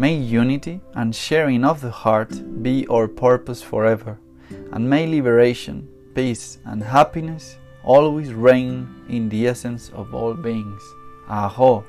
May unity and sharing of the heart be our purpose forever, and may liberation, peace, and happiness always reign in the essence of all beings. Aho!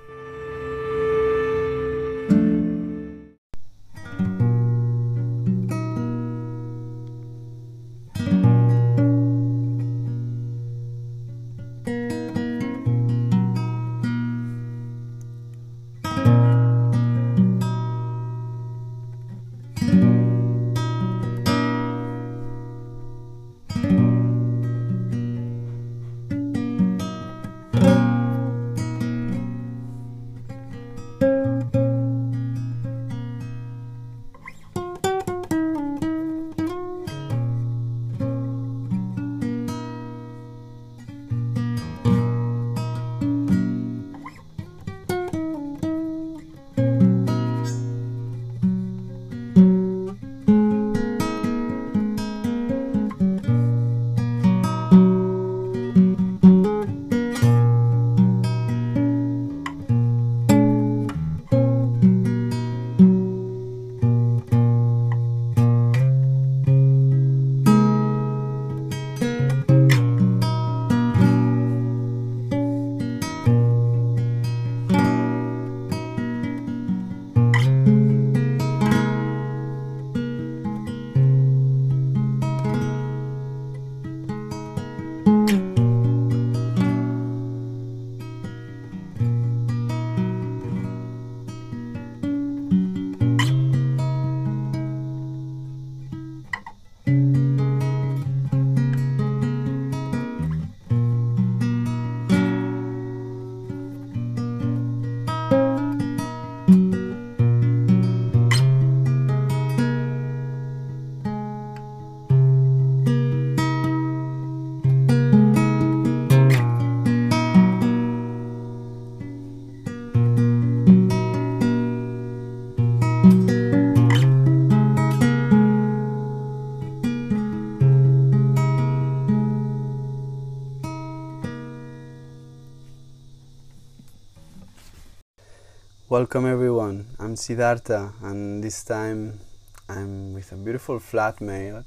Welcome everyone. I'm Siddhartha, and this time I'm with a beautiful flatmate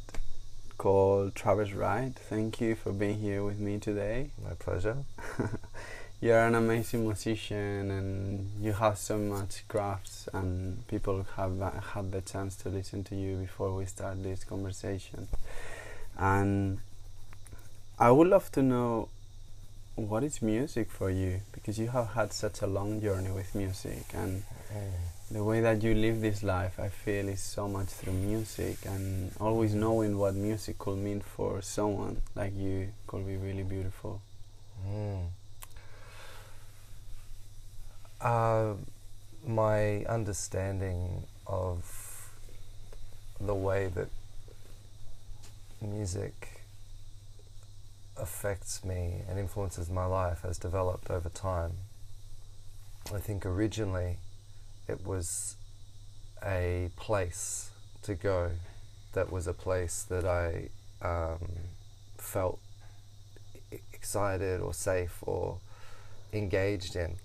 called Travers Wright. Thank you for being here with me today. My pleasure. you're an amazing musician and you have so much crafts and people have uh, had the chance to listen to you before we start this conversation and I would love to know what is music for you because you have had such a long journey with music and Mm. the way that you live this life I feel is so much through music and always knowing what music could mean for someone like you could be really beautiful Mm. Uh, my understanding of the way that music affects me and influences my life has developed over time. I think originally it was a place to go that was a place that I um, felt excited or safe or engaged in.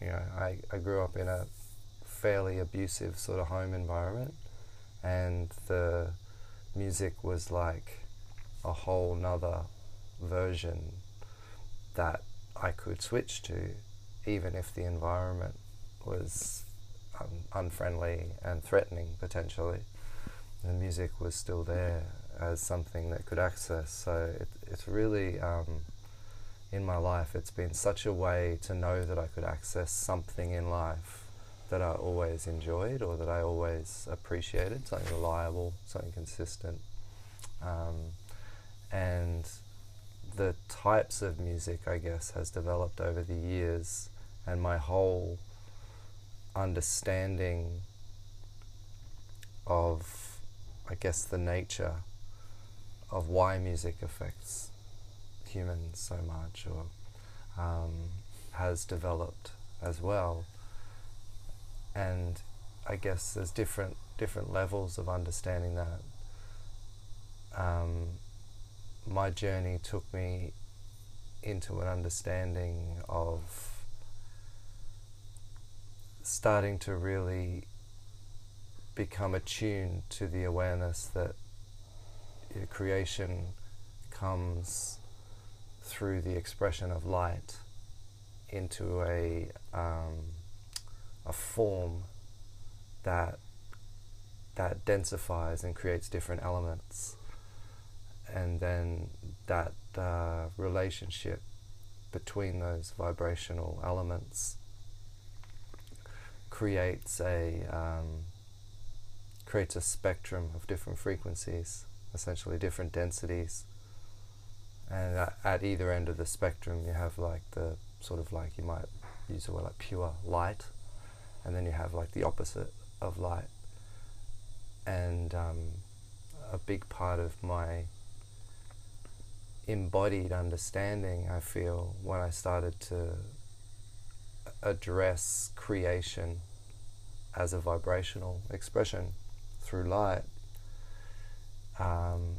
You know, I, I grew up in a fairly abusive sort of home environment, and the music was like a whole nother version that I could switch to, even if the environment was um, unfriendly and threatening potentially. The music was still there as something that could access. So it, it's really um, in my life, it's been such a way to know that I could access something in life that I always enjoyed or that I always appreciated, something reliable, something consistent. Um, and the types of music, I guess, has developed over the years, and my whole understanding of, I guess, the nature of why music affects humans so much or um, has developed as well. And I guess there's different different levels of understanding that. Um, my journey took me into an understanding of starting to really become attuned to the awareness that creation comes through the expression of light into a um, a form that that densifies and creates different elements, and then that uh, relationship between those vibrational elements creates a um, creates a spectrum of different frequencies, essentially different densities. And at, either end of the spectrum, you have like the sort of like you might use the word like pure light, and then you have like the opposite of light. And um, a big part of my embodied understanding, I feel, when I started to address creation as a vibrational expression through light, um,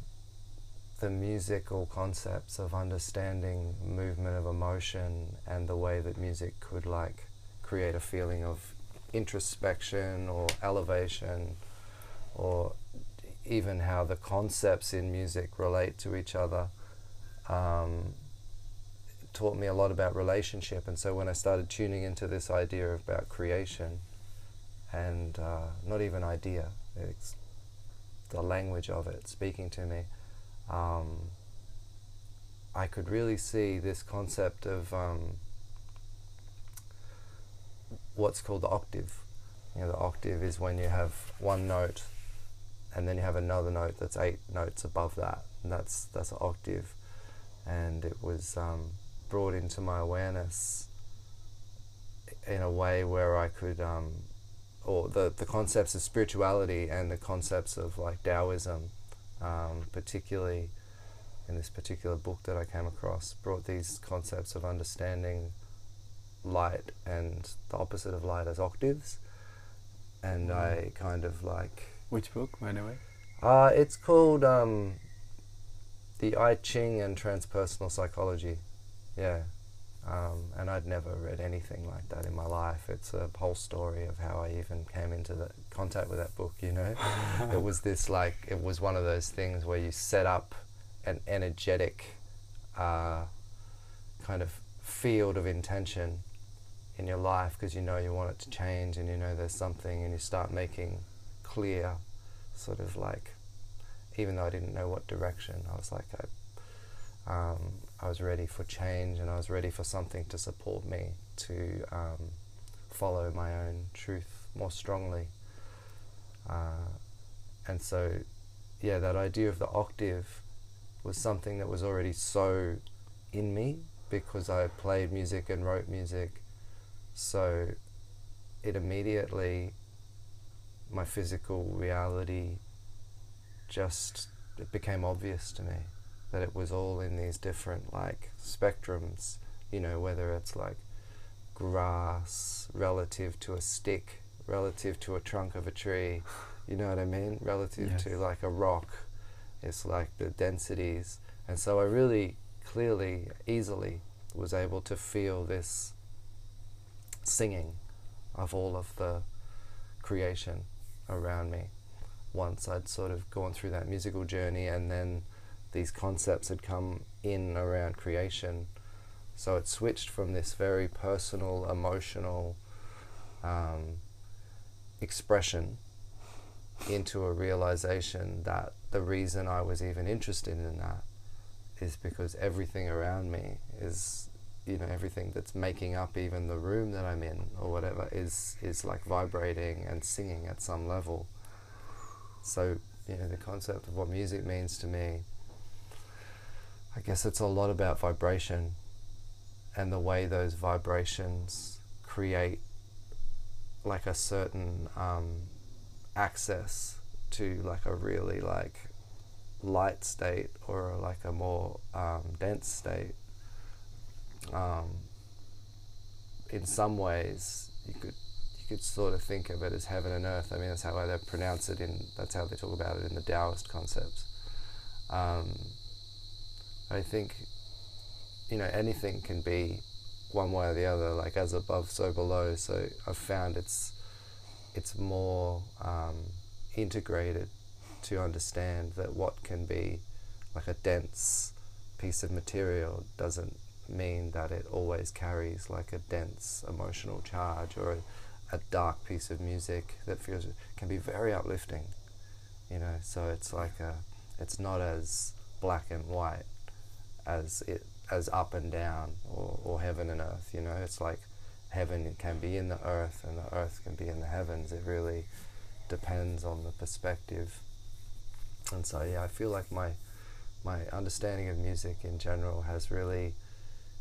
the musical concepts of understanding movement of emotion and the way that music could like create a feeling of introspection or elevation or even how the concepts in music relate to each other um, taught me a lot about relationship and so when I started tuning into this idea about creation and uh, not even idea it's the language of it speaking to me um, I could really see this concept of um, what's called the octave. You know, the octave is when you have one note, and then you have another note that's eight notes above that, and that's that's an octave. And it was um, brought into my awareness in a way where I could, um, or the the concepts of spirituality and the concepts of like Taoism um, particularly in this particular book that I came across, brought these concepts of understanding light and the opposite of light as octaves. And I kind of like. which book by the way Uh, it's called um, The I Ching and Transpersonal Psychology. Yeah. Um, and I'd never read anything like that in my life. It's a whole story of how I even came into the contact with that book. You know, it was this like it was one of those things where you set up an energetic uh, kind of field of intention in your life because you know you want it to change and you know there's something and you start making clear sort of like even though I didn't know what direction I was like I um, I was ready for change and I was ready for something to support me to um, follow my own truth more strongly. Uh, and so yeah that idea of the octave was something that was already so in me because I played music and wrote music. So it immediately, my physical reality just, it became obvious to me that it was all in these different like spectrums, you know, whether it's like grass relative to a stick, relative to a trunk of a tree, you know what I mean? Relative Yes. to like a rock. It's like the densities. And so I really clearly, easily was able to feel this singing of all of the creation around me once I'd sort of gone through that musical journey and then these concepts had come in around creation. So it switched from this very personal, emotional um, expression into a realization that the reason I was even interested in that is because everything around me is you know everything that's making up even the room that I'm in or whatever is is like vibrating and singing at some level. So you know the concept of what music means to me. I guess it's a lot about vibration and the way those vibrations create like a certain um, access to like a really like light state or like a more um, dense state um, in some ways you could could sort of think of it as heaven and earth. I mean, that's how they pronounce it in. That's how they talk about it in the Taoist concepts. Um, I think you know anything can be one way or the other, like as above, so below. So I've found it's it's more um, integrated to understand that what can be like a dense piece of material doesn't mean that it always carries like a dense emotional charge or a, a dark piece of music that feels can be very uplifting you know? So it's like a it's not as black and white as it as up and down or, or heaven and earth you know? It's like heaven can be in the earth and the earth can be in the heavens. It really depends on the perspective. And so yeah I feel like my my understanding of music in general has really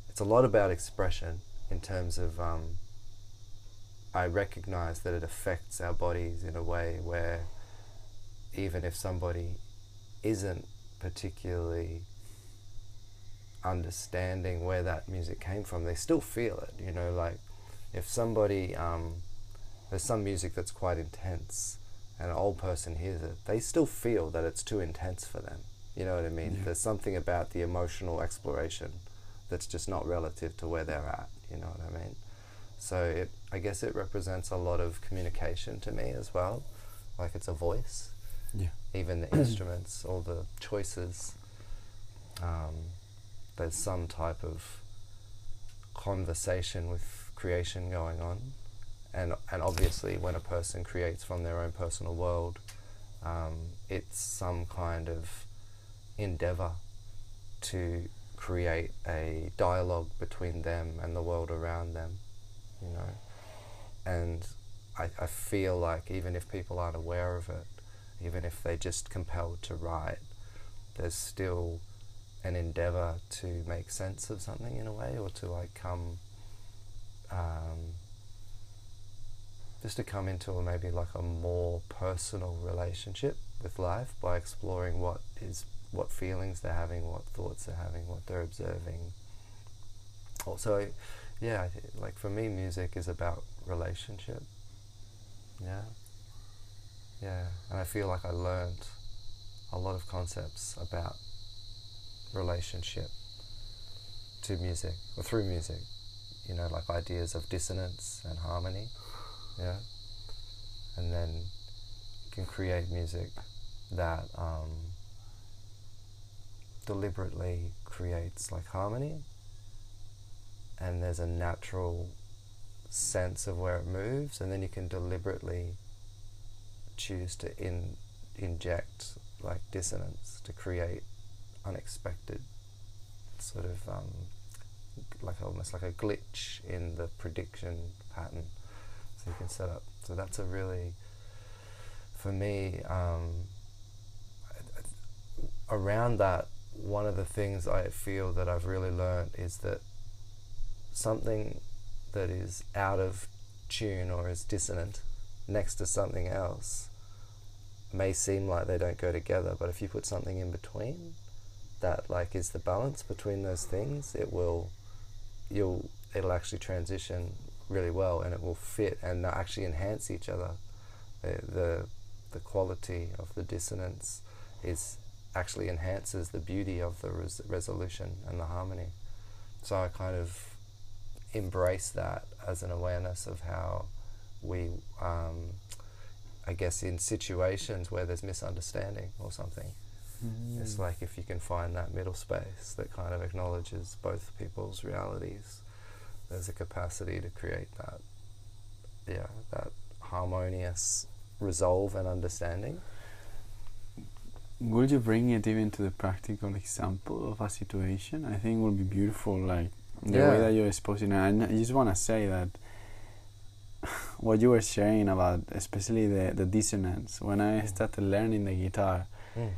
it's a lot about expression in terms of um, I recognize that it affects our bodies in a way where even if somebody isn't particularly understanding where that music came from, they still feel it. You know, like if somebody, um, there's some music that's quite intense and an old person hears it, they still feel that it's too intense for them. You know what I mean? Yeah. There's something about the emotional exploration that's just not relative to where they're at. You know what I mean? So it, I guess it represents a lot of communication to me as well. Like it's a voice. Yeah. Even the instruments, all the choices. Um, there's some type of conversation with creation going on, and and obviously when a person creates from their own personal world, um, it's some kind of endeavor to create a dialogue between them and the world around them, you know. And I, I feel like even if people aren't aware of it, even if they're just compelled to write, there's still an endeavor to make sense of something in a way or to like come um, just to come into a maybe like a more personal relationship with life by exploring what is what feelings they're having, what thoughts they're having, what they're observing. Also, yeah, like for me, music is about relationship. Yeah, yeah, and I feel like I learned a lot of concepts about relationship to music or through music. You know, like ideas of dissonance and harmony. Yeah, and then you can create music that um, deliberately creates like harmony and there's a natural sense of where it moves, and then you can deliberately choose to in, inject like dissonance to create unexpected sort of um, like almost like a glitch in the prediction pattern. So you can set up. So that's a really, for me, um, around that, one of the things I feel that I've really learned is that something that is out of tune or is dissonant next to something else may seem like they don't go together, but if you put something in between that like is the balance between those things, it will you'll it'll actually transition really well and it will fit and actually enhance each other. The, the the quality of the dissonance is actually enhances the beauty of the res- resolution and the harmony. So I kind of embrace that as an awareness of how we, um, I guess, in situations where there's misunderstanding or something, mm. it's like if you can find that middle space that kind of acknowledges both people's realities, there's a capacity to create that, yeah, that harmonious resolve and understanding. Would you bring it even to the practical example of a situation? I think it would be beautiful, like the yeah. way that you're exposing it. And I just want to say that what you were sharing about, especially the, the dissonance, when I mm. started learning the guitar, mm.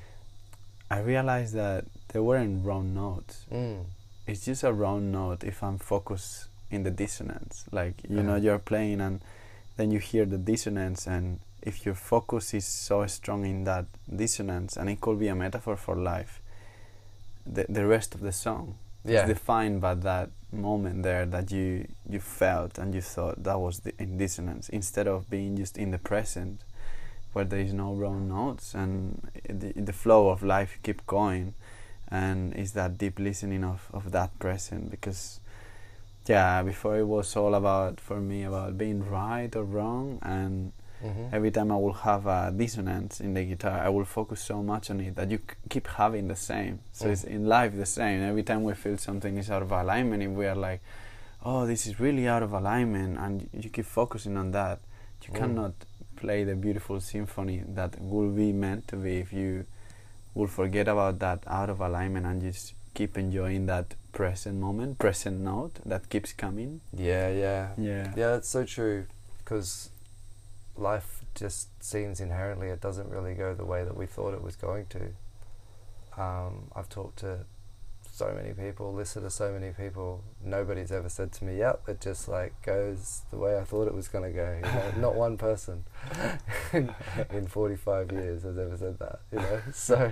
I realized that there weren't wrong notes. Mm. It's just a wrong note if I'm focused in the dissonance. Like, you know, you're playing and then you hear the dissonance and if your focus is so strong in that dissonance, and it could be a metaphor for life, the, the rest of the song yeah. is defined by that moment there that you you felt and you thought that was the in dissonance instead of being just in the present where there is no wrong notes and the, the flow of life keep going and is that deep listening of, of that present because yeah before it was all about for me about being right or wrong and Mm-hmm. Every time I will have a dissonance in the guitar, I will focus so much on it that you c- keep having the same. So mm. it's in life the same. Every time we feel something is out of alignment, if we are like, "Oh, this is really out of alignment," and you keep focusing on that, you mm. cannot play the beautiful symphony that will be meant to be if you will forget about that out of alignment and just keep enjoying that present moment, present note that keeps coming. Yeah, yeah, yeah, yeah. That's so true because life just seems inherently it doesn't really go the way that we thought it was going to. Um, I've talked to so many people, listened to so many people. Nobody's ever said to me, "Yep, it just like goes the way I thought it was going to go." You know? Not one person in 45 years has ever said that. You know, so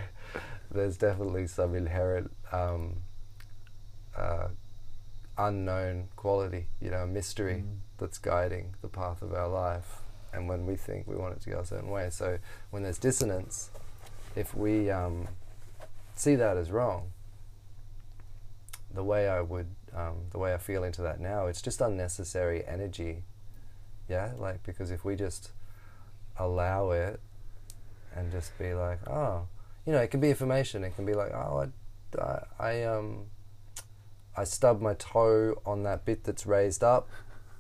there's definitely some inherent um, uh, unknown quality, you know, mystery mm. that's guiding the path of our life and when we think we want it to go a certain way. So when there's dissonance, if we um, see that as wrong, the way I would, um, the way I feel into that now, it's just unnecessary energy. Yeah, like because if we just allow it and just be like, oh, you know, it can be information. It can be like, oh, I, I, I um, I stubbed my toe on that bit that's raised up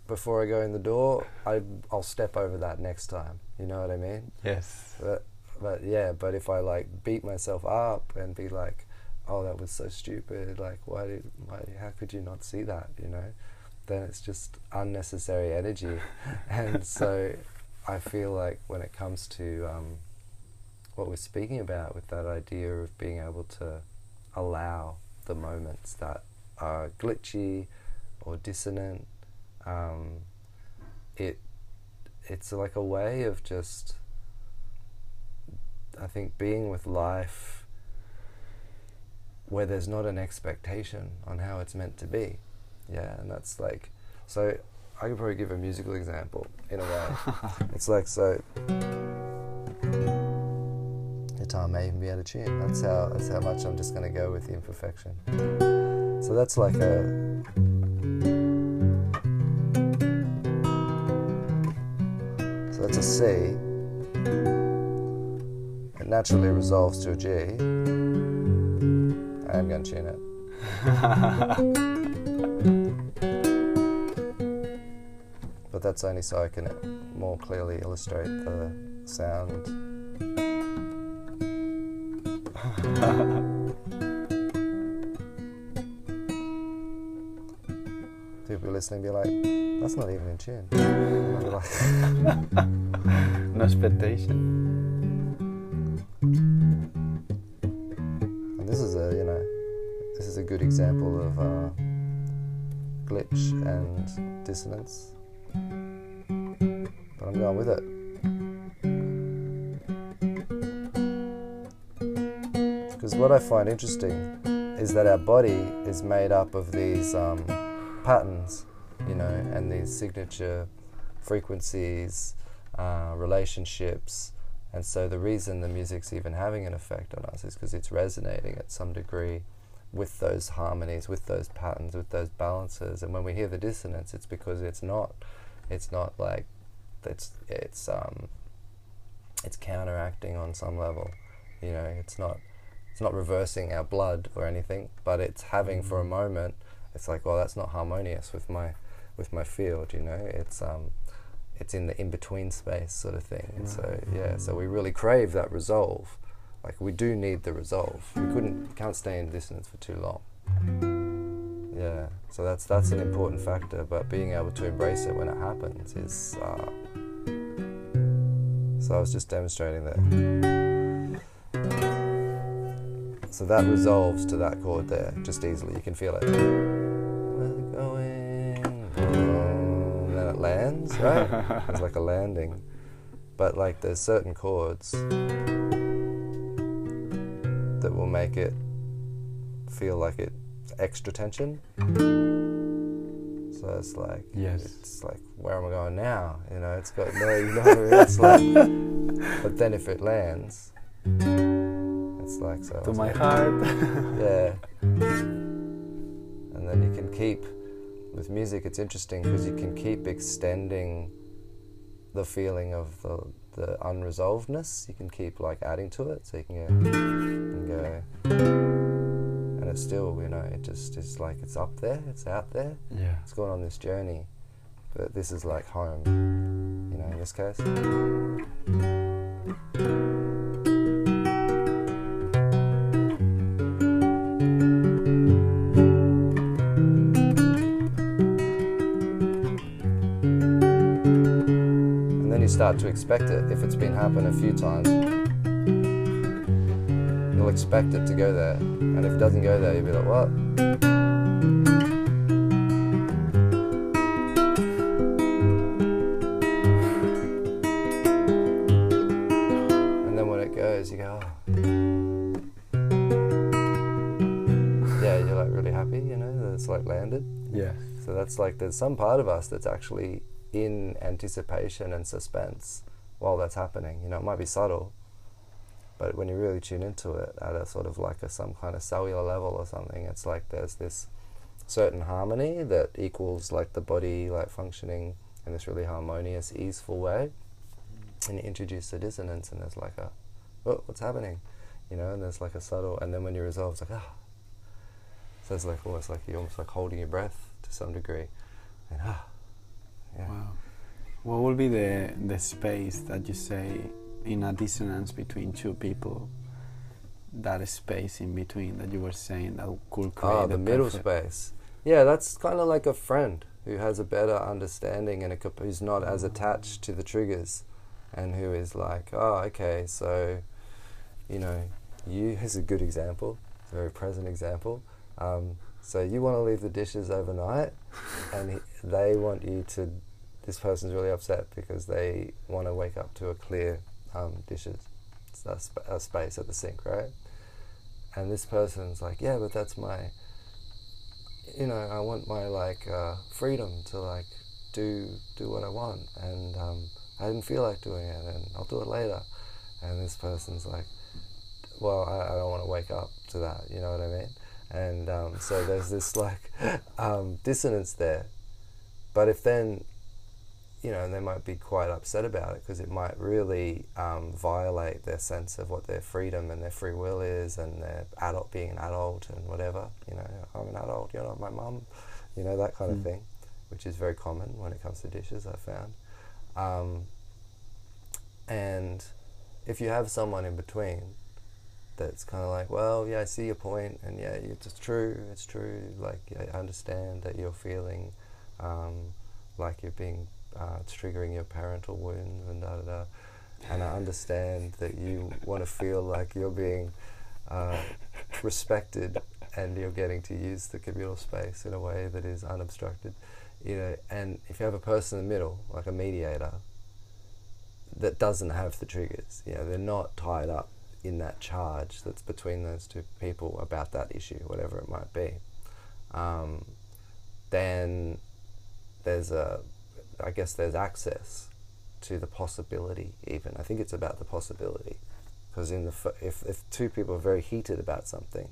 before I go in the door, I I'll step over that next time. You know what I mean? Yes. But but yeah, but if I like beat myself up and be like, oh, that was so stupid. Like, why did why how could you not see that? You know, then it's just unnecessary energy, and so I feel like when it comes to um, what we're speaking about with that idea of being able to allow the moments that are glitchy or dissonant um, it it's like a way of just I think being with life where there's not an expectation on how it's meant to be. Yeah, and that's like so I could probably give a musical example in a way. it's like so guitar may even be out of tune. That's how that's how much I'm just gonna go with the imperfection. So that's like a A C. It naturally resolves to a G. I am going to tune it. but that's only so I can more clearly illustrate the sound. People listening be like, that's not even in tune. And I'll be like, no expectation. And this is a, you know, this is a good example of uh, glitch and dissonance. But I'm going with it. Because what I find interesting is that our body is made up of these um, patterns, you know, and these signature frequencies, uh, relationships. And so the reason the music's even having an effect on us is because it's resonating at some degree with those harmonies, with those patterns, with those balances. And when we hear the dissonance, it's because it's not, it's not like, it's it's um, it's counteracting on some level. You know, it's not it's not reversing our blood or anything, but it's having for a moment. It's like, well, that's not harmonious with my with my field. You know, it's um, it's in the in between space sort of thing. And so yeah, so we really crave that resolve. Like we do need the resolve. We couldn't can't stay in dissonance for too long. Yeah, so that's that's an important factor. But being able to embrace it when it happens is. Uh, so I was just demonstrating that. So that resolves to that chord there, just easily. You can feel it. Lands, right? it's like a landing. But like there's certain chords that will make it feel like it extra tension. So it's like Yes. it's like where am I going now? You know, it's got no you know what I mean? It's like but then if it lands it's like so To my like- heart. yeah. And then you can keep, with music, it's interesting because you can keep extending the feeling of the, the unresolvedness. You can keep like adding to it, so you can go, you can go, and it's still, you know, it just is like it's up there, it's out there, yeah. it's going on this journey, but this is like home, you know, in this case. Start to expect it. If it's been happening a few times, you'll expect it to go there. And if it doesn't go there, you'll be like, what? And then when it goes, you go, oh. Yeah, you're like really happy, you know, that it's like landed. Yeah. So that's like there's some part of us that's actually in anticipation and suspense while that's happening. You know, it might be subtle, but when you really tune into it at a sort of like a some kind of cellular level or something, it's like there's this certain harmony that equals like the body like functioning in this really harmonious, easeful way. And you introduce the dissonance, and there's like a, oh, what's happening? You know, and there's like a subtle, and then when you resolve, it's like ah. So it's like almost like you're almost like holding your breath to some degree, and ah, yeah. Wow. What would be the the space that you say in a dissonance between two people? That space in between that you were saying that could create Ah, the middle space. Yeah, that's kind of like a friend who has a better understanding and a, who's not as attached to the triggers, and who is like, oh, okay, so, you know, you is a good example, a very present example. Um, so you want to leave the dishes overnight, and he, they want you to. This person's really upset because they want to wake up to a clear um, dishes, a, sp- a space at the sink, right? And this person's like, yeah, but that's my you know, I want my like uh, freedom to like do do what I want, and um, I didn't feel like doing it, and I'll do it later. And this person's like, well, I, I don't want to wake up to that, you know what I mean? And um, so there's this like um, dissonance there. But if then, you know, they might be quite upset about it because it might really um, violate their sense of what their freedom and their free will is, and their adult being an adult and whatever. You know, I'm an adult. You're not my mum. You know that kind Mm. of thing. which is very common when it comes to dishes. I found, um, and if you have someone in between that's kind of like, well, yeah, I see your point, and yeah, it's true, it's true. Like, I understand that you're feeling um, like you're being, uh, triggering your parental wounds and da da da. And I understand that you want to feel like you're being uh, respected and you're getting to use the communal space in a way that is unobstructed. You know, and if you have a person in the middle, like a mediator, that doesn't have the triggers, you know, they're not tied up in that charge that's between those two people about that issue, whatever it might be, um, then there's a, I guess there's access to the possibility. Even I think it's about the possibility, because in the if if two people are very heated about something,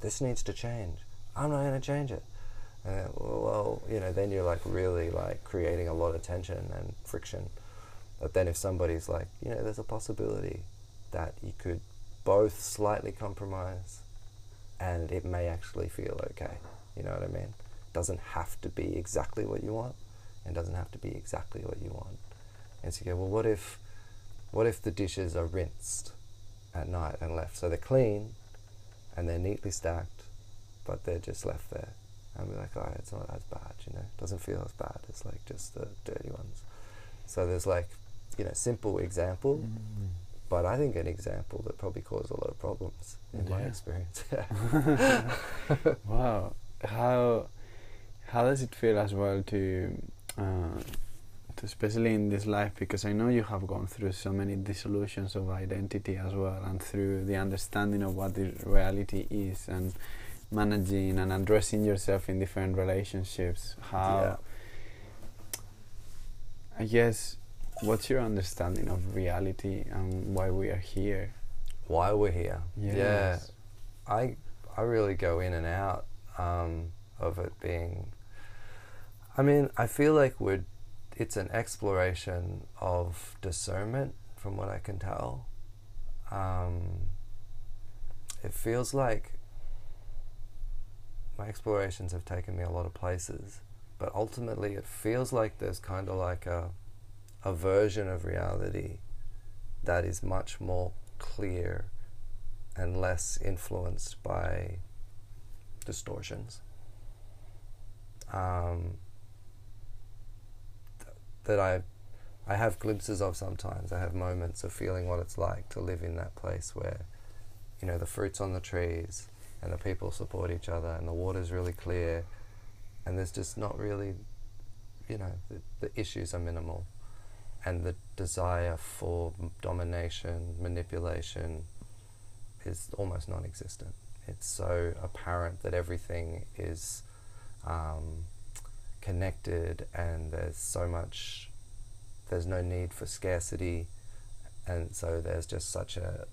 this needs to change. I'm not going to change it. Uh, well, you know, then you're like really like creating a lot of tension and friction. But then if somebody's like, you know, there's a possibility that you could both slightly compromise and it may actually feel okay. You know what I mean? Doesn't have to be exactly what you want and doesn't have to be exactly what you want. And so you go, well, what if, what if the dishes are rinsed at night and left? So they're clean and they're neatly stacked, but they're just left there. And we're like, oh, it's not as bad, you know, it doesn't feel as bad as like just the dirty ones. So there's like, you know, simple example. Mm-hmm but I think an example that probably caused a lot of problems in yeah. my experience. wow, how how does it feel as well to, uh, to, especially in this life, because I know you have gone through so many dissolutions of identity as well, and through the understanding of what the reality is, and managing and addressing yourself in different relationships. How yeah. I guess What's your understanding of reality and why we are here? Why we're here? Yes. Yeah, I I really go in and out um, of it being. I mean, I feel like we're. It's an exploration of discernment, from what I can tell. Um, it feels like my explorations have taken me a lot of places, but ultimately, it feels like there's kind of like a a version of reality that is much more clear and less influenced by distortions. Um, th- that I, I have glimpses of sometimes. I have moments of feeling what it's like to live in that place where, you know, the fruits on the trees and the people support each other and the water's really clear and there's just not really, you know, the, the issues are minimal and the desire for domination, manipulation is almost non existent. It's so apparent that everything is um, connected and there's so much, there's no need for scarcity, and so there's just such a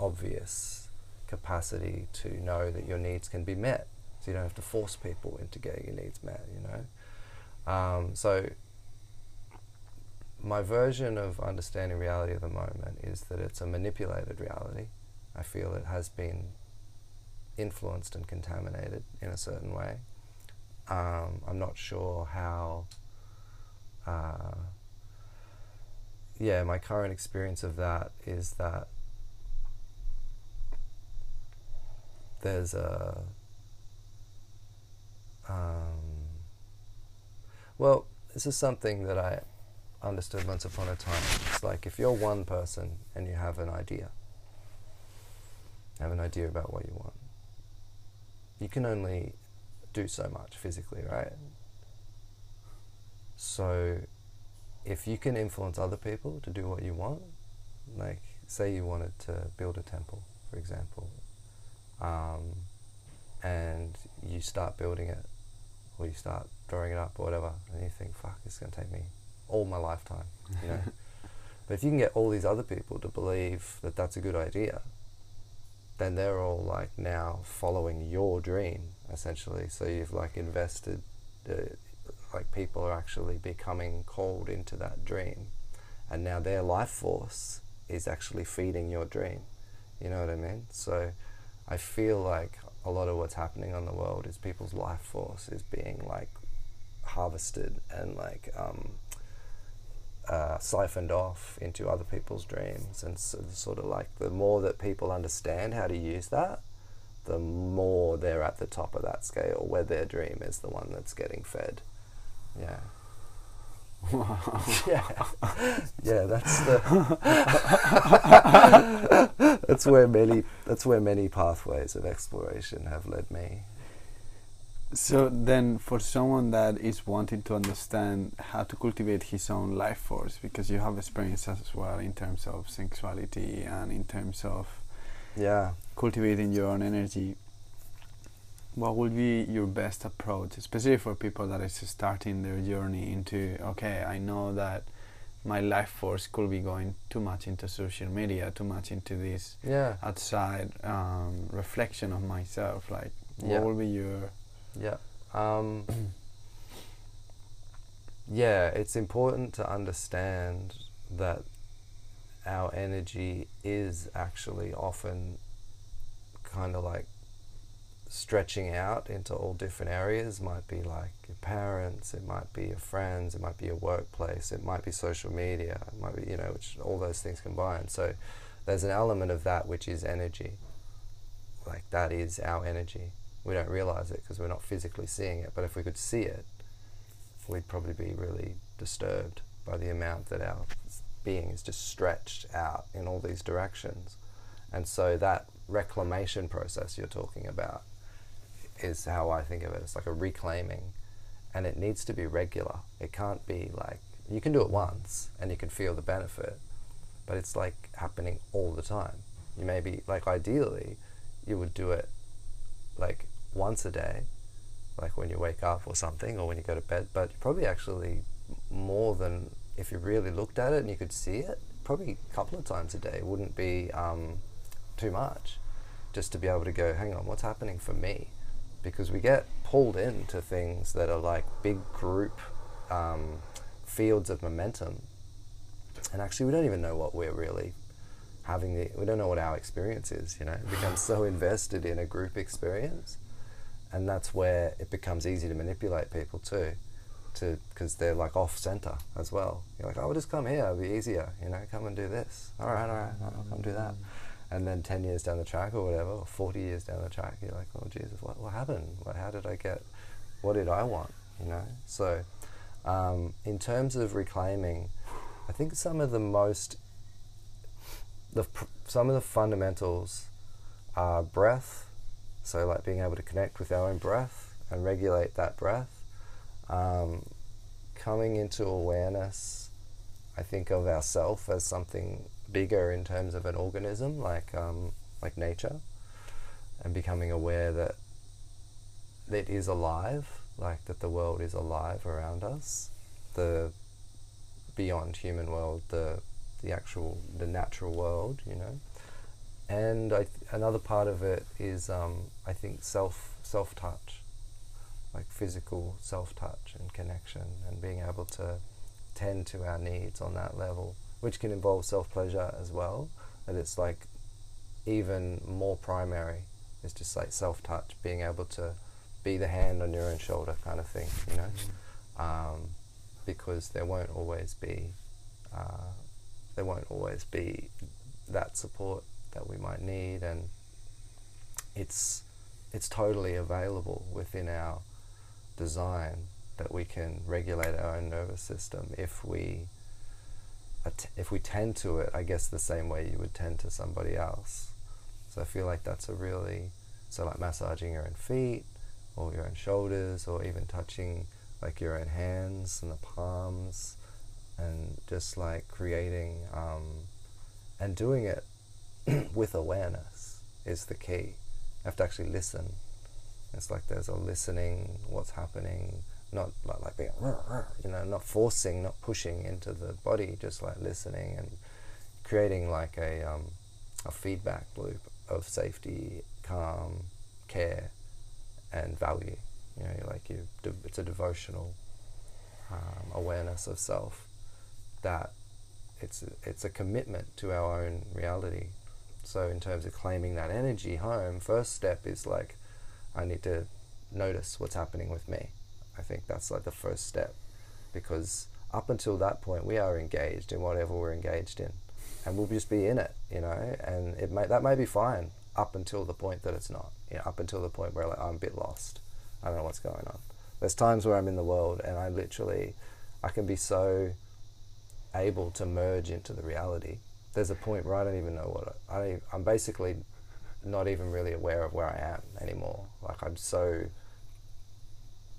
obvious capacity to know that your needs can be met. So you don't have to force people into getting your needs met, you know. Um, so my version of understanding reality at the moment is that it's a manipulated reality. I feel it has been influenced and contaminated in a certain way. Um, I'm not sure how. Uh, yeah, my current experience of that is that there's a. Um, well, this is something that I understood once upon a time. It's like if you're one person and you have an idea, have an idea about what you want, you can only do so much physically, right? So if you can influence other people to do what you want, like say you wanted to build a temple, for example, um, and you start building it, or you start drawing it up, or whatever, and you think, fuck, it's going to take me all my lifetime, you know. but if you can get all these other people to believe that that's a good idea, then they're all like now following your dream essentially. So you've like invested, uh, like people are actually becoming called into that dream, and now their life force is actually feeding your dream. You know what I mean? So I feel like a lot of what's happening on the world is people's life force is being like harvested and like um, uh, siphoned off into other people's dreams. And so, sort of like the more that people understand how to use that, the more they're at the top of that scale where their dream is the one that's getting fed. Yeah. Wow. Yeah. yeah, that's the That's where many that's where many pathways of exploration have led me. So then, for someone that is wanting to understand how to cultivate his own life force, because you have experience as well in terms of sexuality and in terms of Yeah. cultivating your own energy, what would be your best approach, especially for people that is starting their journey into okay, I know that my life force could be going too much into social media, too much into this Yeah. outside um, reflection of myself. Like, what Yeah. will be your Yeah. Um, yeah, it's important to understand that our energy is actually often kind of like stretching out into all different areas. Might be like your parents, it might be your friends, it might be your workplace, it might be social media, it might be, you know, which all those things combined. So there's an element of that which is energy. Like that is our energy we don't realize it because we're not physically seeing it. But if we could see it, we'd probably be really disturbed by the amount that our being is just stretched out in all these directions. And so that reclamation process you're talking about is how I think of it. It's like a reclaiming, and it needs to be regular. It can't be like you can do it once and you can feel the benefit, but it's like happening all the time. You maybe like ideally you would do it like once a day, like when you wake up or something, or when you go to bed, but probably actually more than if you really looked at it and you could see it, probably a couple of times a day wouldn't be um, too much. Just to be able to go, hang on, what's happening for me? Because we get pulled into things that are like big group um, fields of momentum, and actually we don't even know what we're really having the we don't know what our experience is you know it becomes so invested in a group experience and that's where it becomes easy to manipulate people too to because they're like off center as well. You're like oh will just come here it'll be easier you know come and do this. All right all right i'll come do that. And then 10 years down the track or whatever or 40 years down the track you're like oh jesus what, what happened? What, how did i get what did i want? You know? So um, in terms of reclaiming i think some of the most the some of the fundamentals are breath, so like being able to connect with our own breath and regulate that breath. Um, coming into awareness, I think of ourself as something bigger in terms of an organism, like um, like nature, and becoming aware that it is alive, like that the world is alive around us, the beyond human world, the the actual the natural world, you know. And I th- another part of it is um, I think self self touch, like physical self touch and connection, and being able to tend to our needs on that level, which can involve self pleasure as well. And it's like even more primary. It's just like self touch, being able to be the hand on your own shoulder kind of thing, you know, um, because there won't always be. Uh, there won't always be that support that we might need and it's it's totally available within our design that we can regulate our own nervous system. If we if we tend to it I guess the same way you would tend to somebody else. So I feel like that's a really so like massaging your own feet or your own shoulders or even touching like your own hands and the palms and just like creating um, and doing it with awareness is the key. You have to actually listen. It's like there's a listening, what's happening, not like, like being, you know, not forcing, not pushing into the body, just like listening and creating like a, um, a feedback loop of safety, calm, care, and value. You know, like you, it's a devotional um, awareness of self that it's it's a commitment to our own reality. So in terms of claiming that energy home, first step is like I need to notice what's happening with me. I think that's like the first step because up until that point we are engaged in whatever we're engaged in and we'll just be in it, you know, and it may that may be fine up until the point that it's not. You know, up until the point where like I'm a bit lost. I don't know what's going on. There's times where I'm in the world and I literally I can be so able to merge into the reality. There's a point where I don't even know what I, I I'm basically not even really aware of where I am anymore. Like I'm so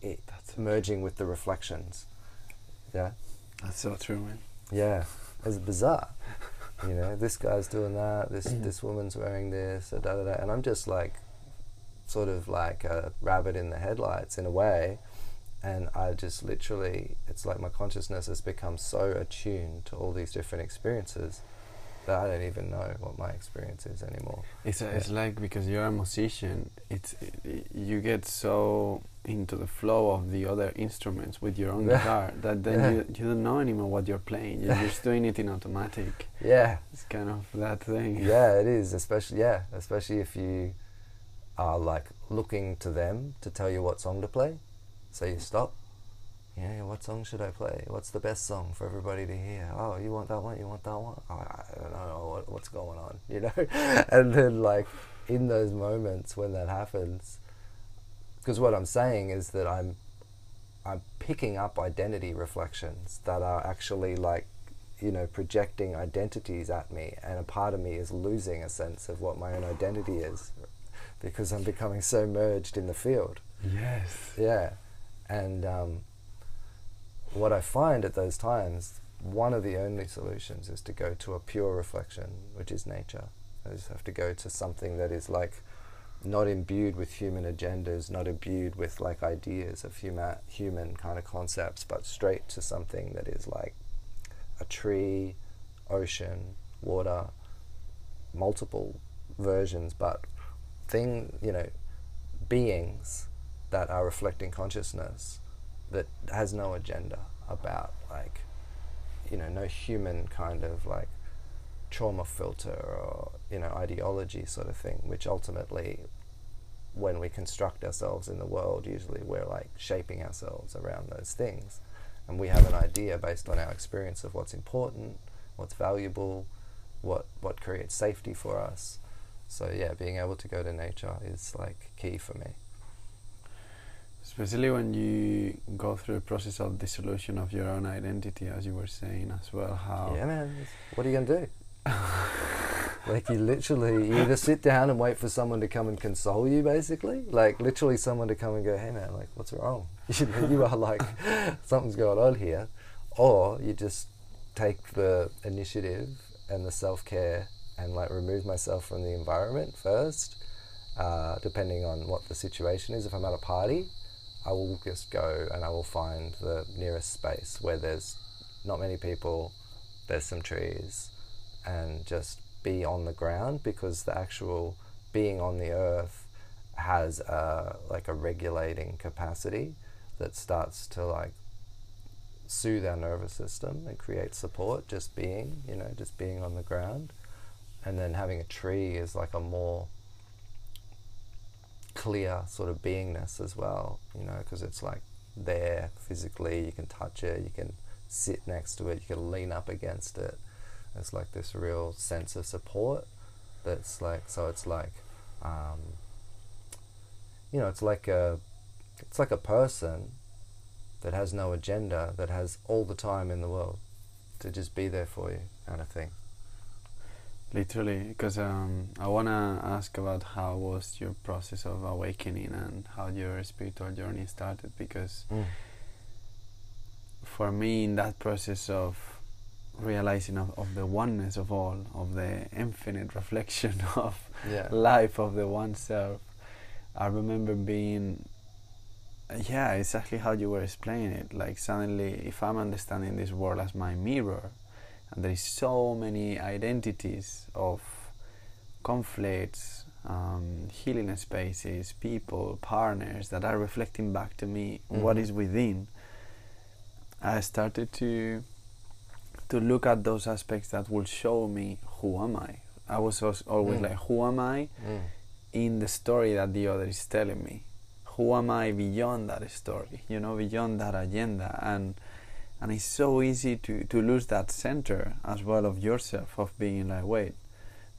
it, That's merging with the reflections. Yeah. That's so true, man. Yeah, it's bizarre. you know, this guy's doing that. This this woman's wearing this. Da, da, da, and I'm just like, sort of like a rabbit in the headlights in a way. And I just literally, it's like my consciousness has become so attuned to all these different experiences that I don't even know what my experience is anymore. It's, a, it's like because you're a musician, it's i you get so into the flow of the other instruments with your own guitar that then Yeah. you, you don't know anymore what you're playing. You're just doing it in automatic. Yeah, It's kind of that thing. yeah, it is. Especially yeah, especially if you are like looking to them to tell you what song to play. So you stop. Yeah, what song should I play? What's the best song for everybody to hear? Oh, you want that one? You want that one? Oh, I I don't know what, what's going on, you know. and then like in those moments when that happens, because what I'm saying is that I'm I'm picking up identity reflections that are actually like you know projecting identities at me and a part of me is losing a sense of what my own identity is because I'm becoming so merged in the field Yes. yeah and um, what I find at those times one of the only solutions is to go to a pure reflection which is nature. I just have to go to something that is like not imbued with human agendas, not imbued with like ideas of human human kind of concepts, but straight to something that is like a tree, ocean, water, multiple versions, but thing you know, beings that are reflecting consciousness that has no agenda about like you know no human kind of like trauma filter or you know ideology sort of thing which ultimately when we construct ourselves in the world usually we're like shaping ourselves around those things. And we have an idea based on our experience of what's important what's valuable what what creates safety for us. So yeah being able to go to nature is like key for me Especially when you go through the process of dissolution of your own identity, as you were saying as well. How yeah man. What are you gonna do? Like you literally you either sit down and wait for someone to come and console you basically? Like literally someone to come and go hey man like what's wrong? You, know, you are like something's going on here. Or you just take the initiative and the self-care and like remove myself from the environment first uh, depending on what the situation is. If i'm at a party i will just go and i will find the nearest space where there's not many people there's some trees and just be on the ground because the actual being on the earth has a, like a regulating capacity that starts to like soothe our nervous system and create support just being you know just being on the ground. And then having a tree is like a more clear sort of beingness as well you know because it's like there physically you can touch it you can sit next to it you can lean up against it. It's like this real sense of support that's like so it's like um, you know it's like a it's like a person that has no agenda that has all the time in the world to just be there for you kind of thing Literally, because um, I want to ask about how was your process of awakening and how your spiritual journey started. Because for me, in that process of realizing of, of the oneness of all, of the infinite reflection of yeah life of the one self, I remember being, yeah, exactly how you were explaining it. Like suddenly, if I'm understanding this world as my mirror, and there is so many identities of conflicts, um, healing spaces, people, partners that are reflecting back to me what Mhm. is within. I started to to look at those aspects that will show me who am I. I was always Mm. like, who am I mm. in the story that the other is telling me? Who who am I beyond that story? You know, beyond that agenda, and and it's so easy to to lose that center as well of yourself of being like, wait,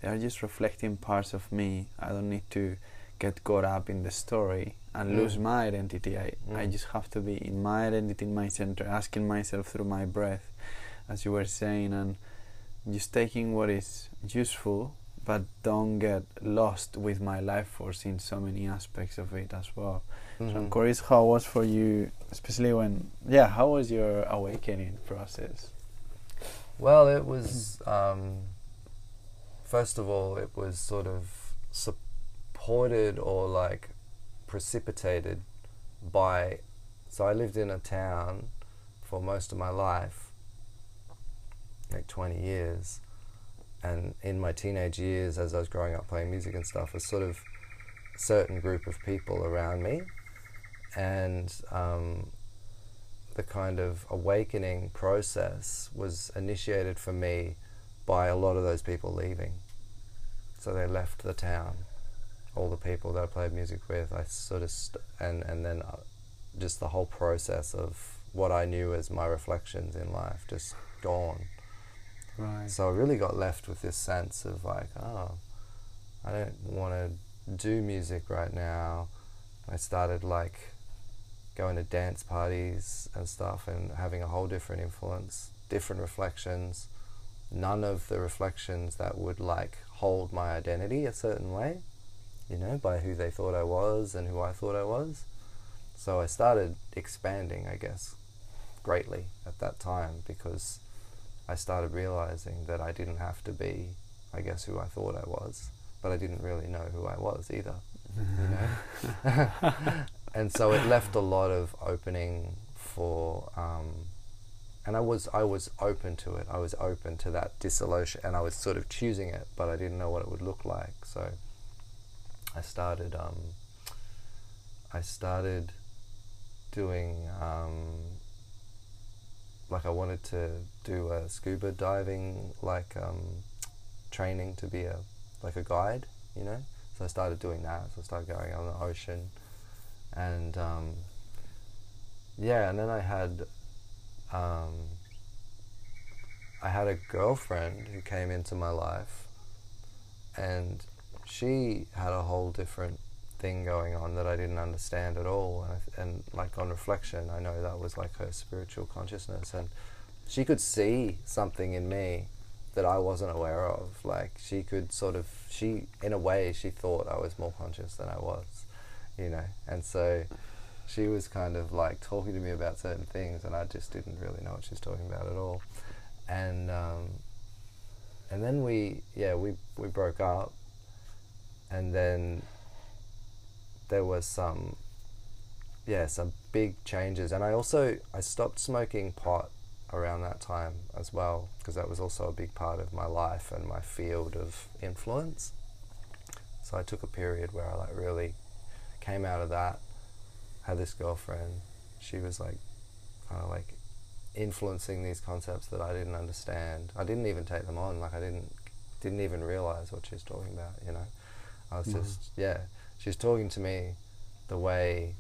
they are just reflecting parts of me. I don't need to get caught up in the story and Mm. lose my identity. I, I Mm. just have to be in my identity, in my center, asking myself through my breath, as you were saying, and just taking what is useful, but don't get lost with my life force in so many aspects of it as well. So I'm curious how it was for you, especially when, yeah, how was your awakening process? Well, it was um, first of all, it was sort of supported or like precipitated by. So I lived in a town for most of my life, like twenty years, and in my teenage years, as I was growing up playing music and stuff, a sort of certain group of people around me, and um, the kind of awakening process was initiated for me by a lot of those people leaving. So they left the town. All the people that I played music with, I sort of, st- and and then uh, just the whole process of what I knew as my reflections in life just gone. Right. So I really got left with this sense of like, oh, I don't want to do music right now. I started like going to dance parties and stuff and having a whole different influence, different reflections. None of the reflections that would like hold my identity a certain way, you know, by who they thought I was and who I thought I was. So I started expanding, I guess, greatly at that time because I started realizing that I didn't have to be, I guess, who I thought I was, but I didn't really know who I was either, you know. and so it left a lot of opening for, um, and I was I was open to it. I was open to that dissolution, and I was sort of choosing it, but I didn't know what it would look like. So I started. Um, I started doing um, like I wanted to do a scuba diving like um, training to be a like a guide, you know. So I started doing that. So I started going on the ocean, and um, yeah, and then I had um, I had a girlfriend who came into my life, and she had a whole different thing going on that I didn't understand at all. And, and like on reflection, I know that was like her spiritual consciousness, and she could see something in me that I wasn't aware of. Like she could sort of, she in a way, she thought I was more conscious than I was, you know. And so she was kind of like talking to me about certain things, and I just didn't really know what she was talking about at all. And um, and then we, yeah, we we broke up, and then there was some yeah some big changes and i also i stopped smoking pot around that time as well because that was also a big part of my life and my field of influence so i took a period where i like really came out of that had this girlfriend she was like kind of like influencing these concepts that i didn't understand i didn't even take them on like i didn't didn't even realize what she was talking about you know i was Mhm. just yeah she was talking to me the way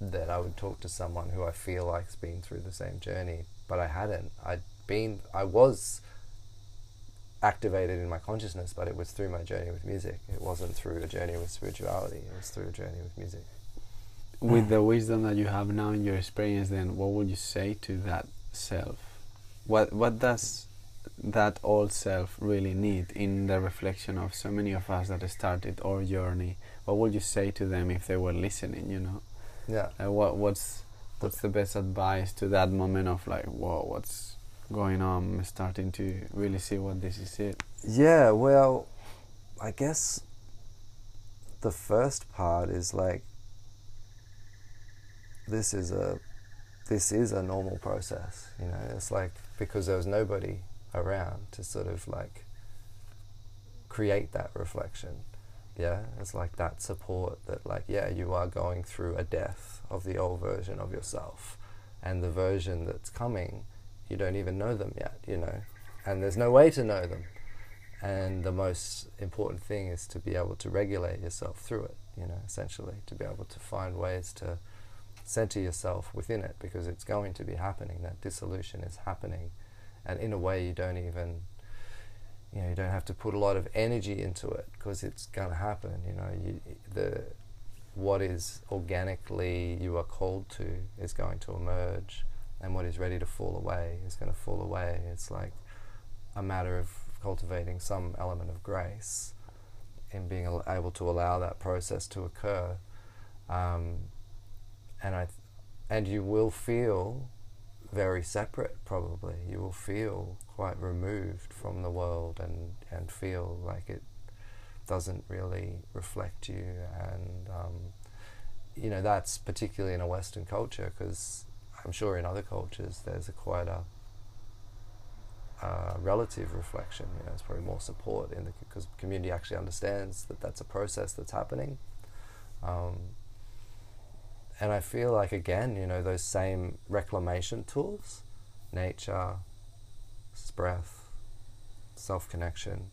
that I would talk to someone who I feel like's been through the same journey, but I hadn't. I'd been, I was activated in my consciousness, but it was through my journey with music. It wasn't through a journey with spirituality. It was through a journey with music. With the wisdom that you have now in your experience, then what would you say to that self? What what does that old self really need in the reflection of so many of us that started our journey? What would you say to them if they were listening? You know, Yeah. like what what's what's the best advice to that moment of like, whoa, what's going on? Starting to really see what this is it. Yeah, well, I guess the first part is like this is a this is a normal process, you know. It's like because there was nobody around to sort of like create that reflection. Yeah, it's like that support that like yeah, you are going through a death of the old version of yourself and the version that's coming, you don't even know them yet, you know. And there's no way to know them and the most important thing is to be able to regulate yourself through it you know, essentially, to be able to find ways to center yourself within it because it's going to be happening. That dissolution is happening, and in a way, you don't even, you know, you don't have to put a lot of energy into it because it's going to happen. You know, you, the what is organically you are called to is going to emerge, and what is ready to fall away is going to fall away. It's like a matter of cultivating some element of grace in being able to allow that process to occur. Um, and I, th- and you will feel very separate. Probably you will feel quite removed from the world and and feel like it doesn't really reflect you. And um, you know that's particularly in a Western culture because I'm sure in other cultures there's a quite a uh, relative reflection. You know, it's probably more support in the because community actually understands that that's a process that's happening. Um, and I feel like again, you know, those same reclamation tools, nature, breath, self connection,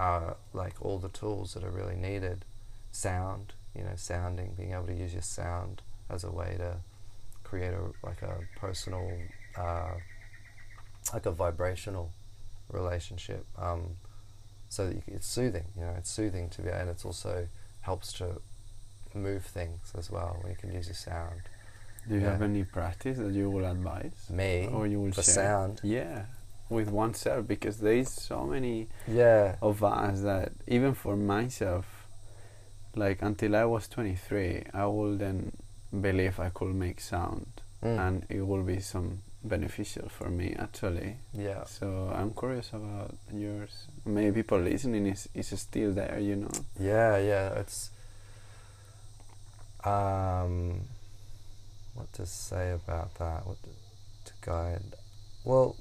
are like all the tools that are really needed. Sound, you know, sounding, being able to use your sound as a way to create a like a personal, uh, like a vibrational relationship. Um, so that you, it's soothing, you know, it's soothing to be, and it's also helps to move things as well when you can use your sound. Do you Yeah. have any practice that you will advise? Me Or you will for share? sound, Yeah, with oneself because there is so many yeah, of us that even for myself, like until I was 23, I wouldn't believe I could make sound Mm. and it will be some beneficial for me actually. yeah, So I'm curious about yours. Maybe people listening is, is still there, you know. yeah, yeah. It's um, what to say about that? What to, guide? Well,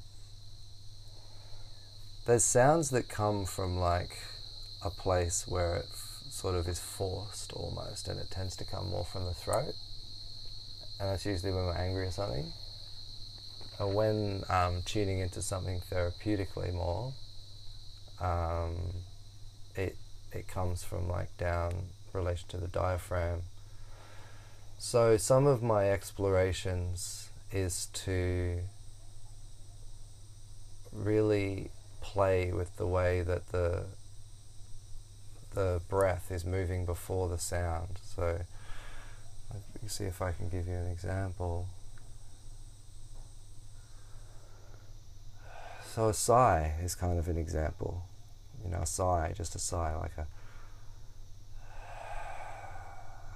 there's sounds that come from like a place where it f- sort of is forced almost, and it tends to come more from the throat, and that's usually when we're angry or something. And when um, tuning into something therapeutically more, um, it it comes from like down relation to the diaphragm. So some of my explorations is to really play with the way that the the breath is moving before the sound. So me see if I can give you an example. So a sigh is kind of an example. You know, a sigh, just a sigh, like a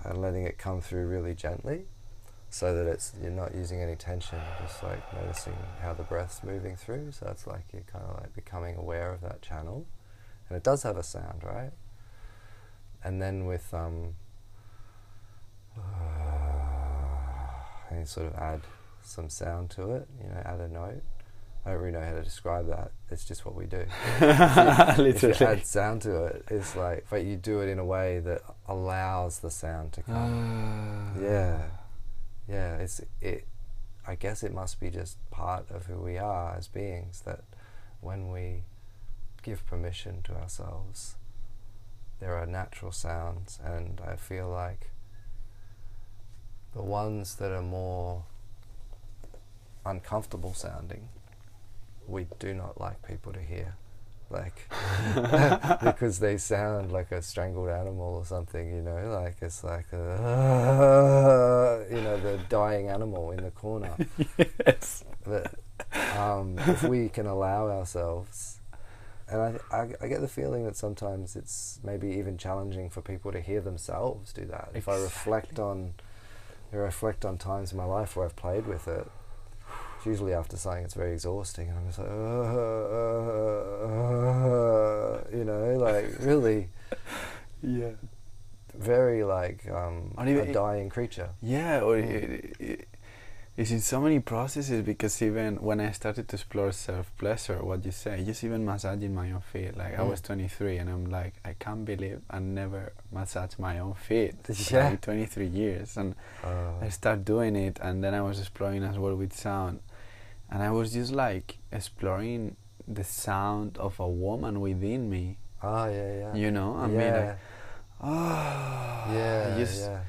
and letting it come through really gently so that it's you're not using any tension just like noticing how the breath's moving through so it's like you're kind of like becoming aware of that channel and it does have a sound right and then with um Ah, and you sort of add some sound to it you know add a note I don't really know how to describe that. It's just what we do. if you Literally. add sound to it, it's like, but you do it in a way that allows the sound to come. Ah. yeah, yeah. It's it. I guess it must be just part of who we are as beings that when we give permission to ourselves, there are natural sounds, and I feel like the ones that are more uncomfortable sounding, we do not like people to hear. Like, because they sound like a strangled animal or something, you know, like it's like a, you know, the dying animal in the corner. yes. But um, if we can allow ourselves, and I, I, I get the feeling that sometimes it's maybe even challenging for people to hear themselves do that. If I reflect on, I reflect on times in my life where I've played with it, it's usually after something it's very exhausting, and I'm just like, uh, uh, you know, like really Yeah. very like um, a dying creature. Yeah, or it, it, it's in so many processes because even when I started to explore self pleasure, what you say, just even massaging my own feet. Like I Mm. was 23 and I'm like, I can't believe I never massaged my own feet. Yeah. Like 23 years, and Uh, I started doing it, and then I was exploring as well with sound, and I was just like exploring the sound of a woman within me. ah, yeah, yeah. You know, I mean, like, oh, Yeah, just- yeah.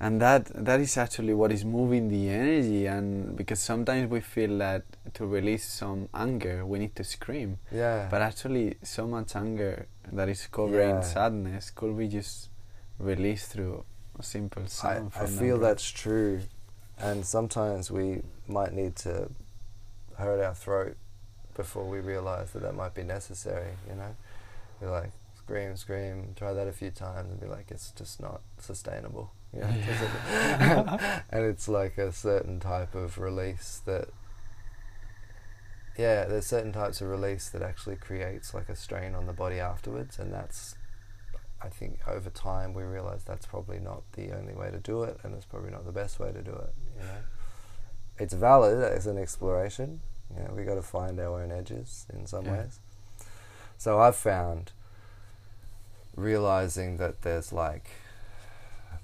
And that that is actually what is moving the energy and because sometimes we feel that to release some anger we need to scream Yeah. but actually so much anger that is covering Yeah. sadness could be just released through a simple I, sound I the feel that's true, and sometimes we might need to hurt our throat before we realise that that might be necessary. You know, we're like scream, scream, try that a few times, and be like, it's just not sustainable. 'Cause and it's like a certain type of release that. Yeah, there's certain types of release that actually creates like a strain on the body afterwards, and that's I think over time we realise that's probably not the only way to do it, and it's probably not the best way to do it. You know, it's valid as an exploration. You know, we got to find our own edges in some Yeah. ways. So I've found realizing that there's like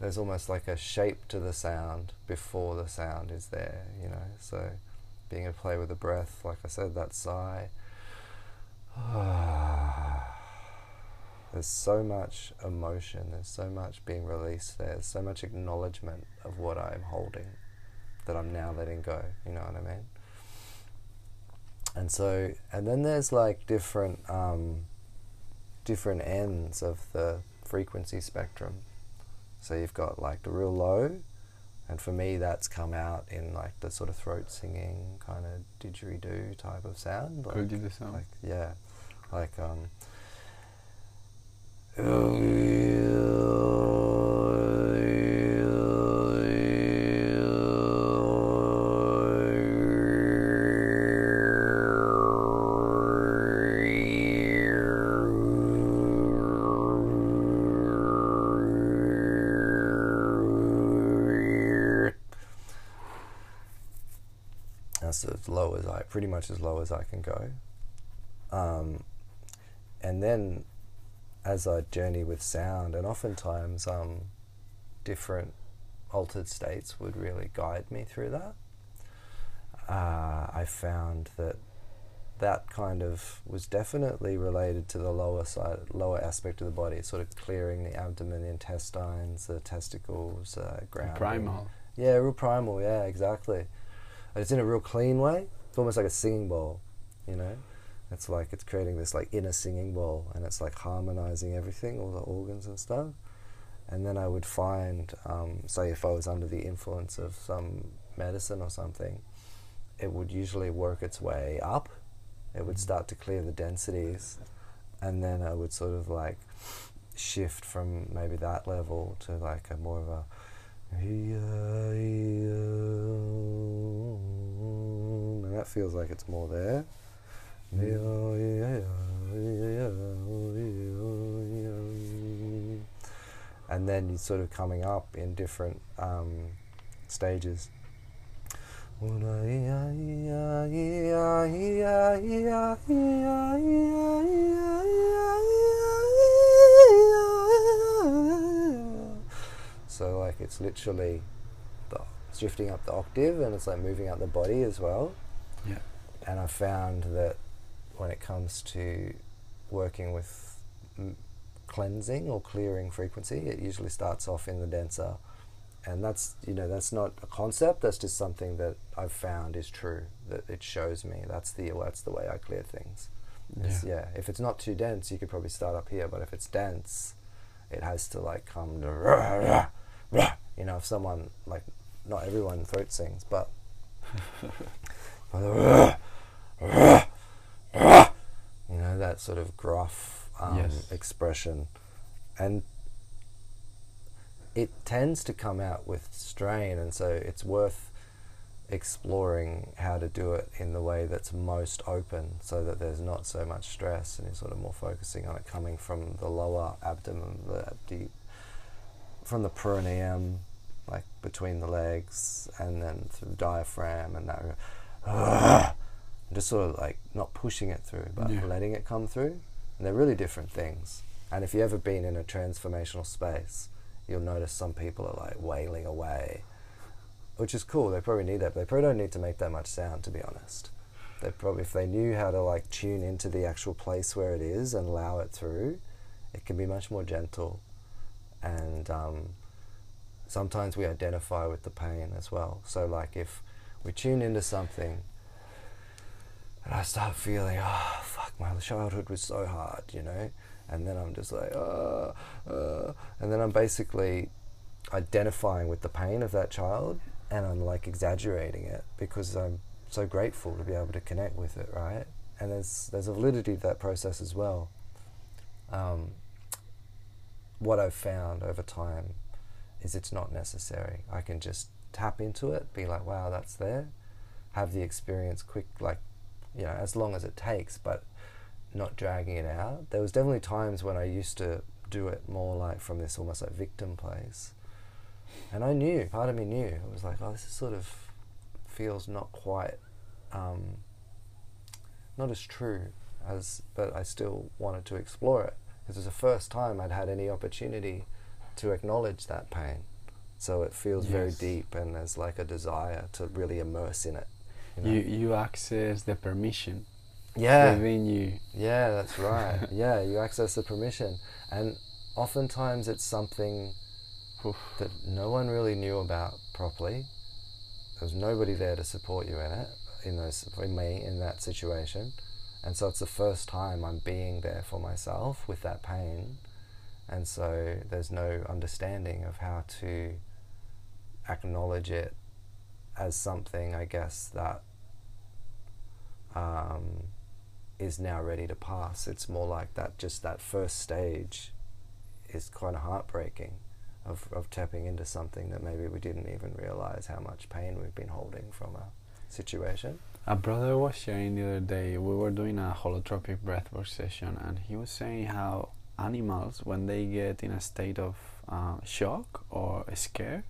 there's almost like a shape to the sound before the sound is there. You know, so being able to play with the breath, like I said, that sigh. There's so much emotion, there's so much being released there, there's so much acknowledgement of what I'm holding that I'm now letting go, you know what I mean? And so, and then there's like different, um, different ends of the frequency spectrum. So you've got like the real low, and for me that's come out in like the sort of throat singing kind of didgeridoo type of sound. Like, Could you do some? like yeah, like um. Pretty much as low as I can go. Um, and then as I journey with sound, and oftentimes um, different altered states would really guide me through that. Uh, I found that that kind of was definitely related to the lower side, lower aspect of the body, sort of clearing the abdomen, the intestines, the testicles, uh, grounding. primal Yeah, real primal. Yeah, exactly. And it's in a real clean way. It's almost like a singing bowl, you know. It's like it's creating this like inner singing bowl, and it's like harmonizing everything, all the organs and stuff. And then I would find, um, say, if I was under the influence of some medicine or something, it would usually work its way up. It would start to clear the densities, and then I would sort of like shift from maybe that level to like a more of a that feels like it's more there. And then you're sort of coming up in different um, stages. So like it's literally shifting up the octave and it's like moving up the body as well. Yeah. And I found that when it comes to working with m- cleansing or clearing frequency, it usually starts off in the denser. And that's you know that's not a concept. That's just something that I've found is true. That it shows me that's the that's the way I clear things. Yeah. yeah. If it's not too dense, you could probably start up here. But if it's dense, it has to like come to you know if someone like not everyone throat sings, but you know that sort of gruff um, Yes. expression, and it tends to come out with strain, and so it's worth exploring how to do it in the way that's most open so that there's not so much stress and you're sort of more focusing on it coming from the lower abdomen the deep from the perineum like between the legs and then through the diaphragm and that just sort of like not pushing it through but Yeah. letting it come through and they're really different things and if you've ever been in a transformational space you'll notice some people are like wailing away which is cool. They probably need that, but they probably don't need to make that much sound, to be honest. They probably, if they knew how to like tune into the actual place where it is and allow it through, it can be much more gentle. and um, sometimes we identify with the pain as well. So, like if we tune into something and I start feeling, oh, fuck, my childhood was so hard, you know? And then I'm just like, oh, uh, and then I'm basically identifying with the pain of that child and I'm like exaggerating it because I'm so grateful to be able to connect with it, right? And there's, there's a validity to that process as well. Um, what I've found over time is it's not necessary. I can just tap into it, be like, wow, that's there, have the experience quick, like, you know, as long as it takes, but not dragging it out. There was definitely times when I used to do it more like from this almost like victim place. And I knew, part of me knew, it was like, oh, this is sort of feels not quite, um, not as true as, but I still wanted to explore it because it was the first time I'd had any opportunity to acknowledge that pain. So it feels yes. very deep, and there's like a desire to really immerse in it. You, know? you, you access the permission. Yeah. Within you. Yeah, that's right. yeah, you access the permission, and oftentimes it's something that no one really knew about properly. There was nobody there to support you in it, in those, for me, in that situation. And so it's the first time I'm being there for myself with that pain. And so there's no understanding of how to acknowledge it as something, I guess, that um, is now ready to pass. It's more like that, just that first stage is kind of heartbreaking of, of tapping into something that maybe we didn't even realize how much pain we've been holding from a situation. A brother was sharing the other day, we were doing a holotropic breathwork session, and he was saying how animals, when they get in a state of uh, shock or scare,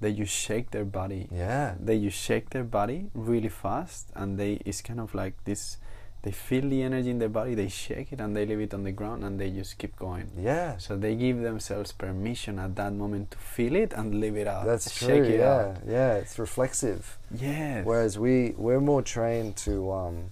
they just shake their body. Yeah. They just shake their body really fast, and they it's kind of like this they feel the energy in their body, they shake it, and they leave it on the ground, and they just keep going. Yeah. So they give themselves permission at that moment to feel it and leave it out. That's true. yeah, out. yeah. It's reflexive. Yeah. Whereas we we're more trained to um,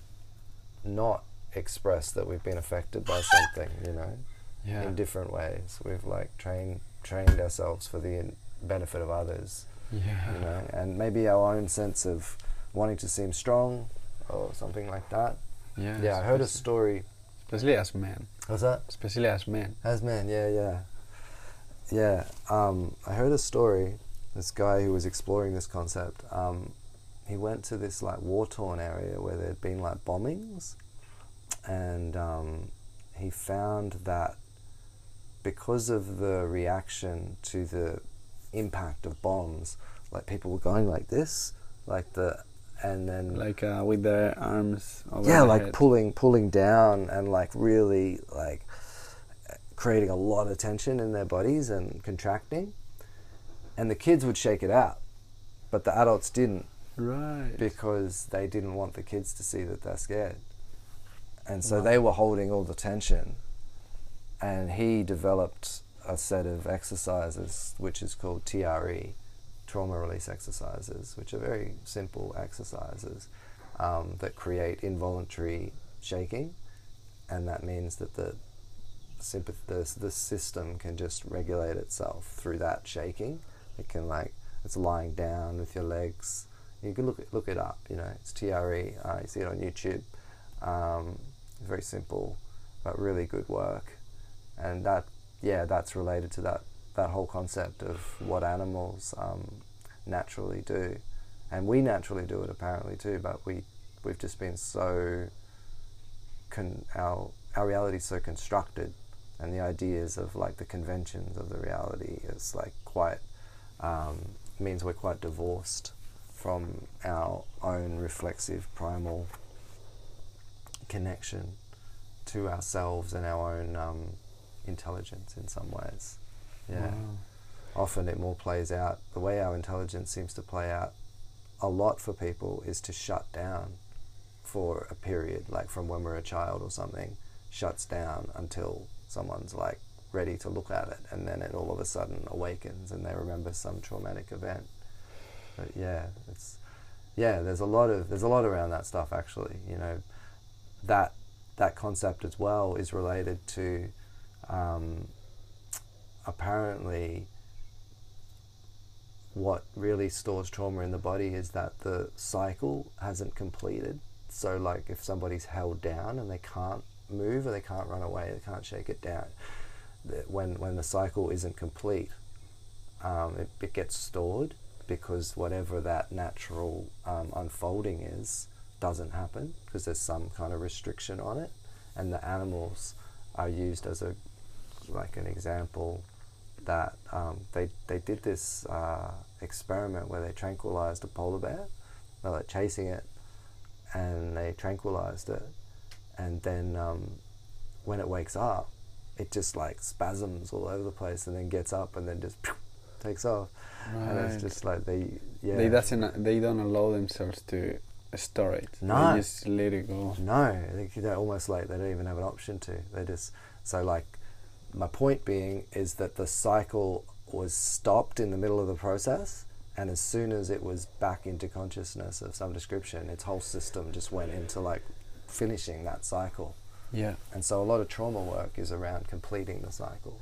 not express that we've been affected by something, you know, yeah. in different ways. We've like trained trained ourselves for the benefit of others. Yeah. You know, and maybe our own sense of wanting to seem strong or something like that yeah. Yeah, I heard a story. Especially as men. What's that? Especially as men. As men, yeah, yeah. Yeah, um, I heard a story. This guy who was exploring this concept, um, he went to this like war torn area where there'd been like bombings, and um, he found that because of the reaction to the impact of bombs, like people were going like this, like the and then like uh, with their arms yeah like head. pulling pulling down and like really like creating a lot of tension in their bodies and contracting. And the kids would shake it out but the adults didn't. Right. Because they didn't want the kids to see that they're scared. And so wow. they were holding all the tension. And he developed a set of exercises which is called TRE trauma release exercises, which are very simple exercises um, that create involuntary shaking, and that means that the sympath- the, the system can just regulate itself through that shaking. It can like it's lying down with your legs. You can look it, look it up. You know, it's TRE. Uh, you see it on YouTube. Um, very simple, but really good work, and that yeah, that's related to that that whole concept of what animals um, naturally do, and we naturally do it apparently too. But we we've just been so con- our our reality so constructed, and the ideas of like the conventions of the reality is like quite um, means we're quite divorced from our own reflexive primal connection to ourselves and our own um, intelligence in some ways. Yeah. Wow. Often it more plays out, the way our intelligence seems to play out a lot for people is to shut down for a period, like from when we're a child or something, shuts down until someone's like ready to look at it and then it all of a sudden awakens and they remember some traumatic event. But yeah, it's yeah, there's a lot of there's a lot around that stuff actually. You know, that that concept as well is related to um, apparently what really stores trauma in the body is that the cycle hasn't completed. So, like if somebody's held down and they can't move or they can't run away, they can't shake it down, when, when the cycle isn't complete, um, it, it gets stored because whatever that natural um, unfolding is doesn't happen because there's some kind of restriction on it, and the animals are used as a like an example that um, they they did this uh, experiment where they tranquilized a polar bear. They were like chasing it, and they tranquilized it, and then um, when it wakes up, it just like spasms all over the place, and then gets up and then just takes off, right. and it's just like they yeah they doesn't they don't allow themselves to store it. No, they just let it go. No, they're almost like they don't even have an option to. They just so like my point being is that the cycle was stopped in the middle of the process and as soon as it was back into consciousness of some description its whole system just went into like finishing that cycle. Yeah. And so a lot of trauma work is around completing the cycle.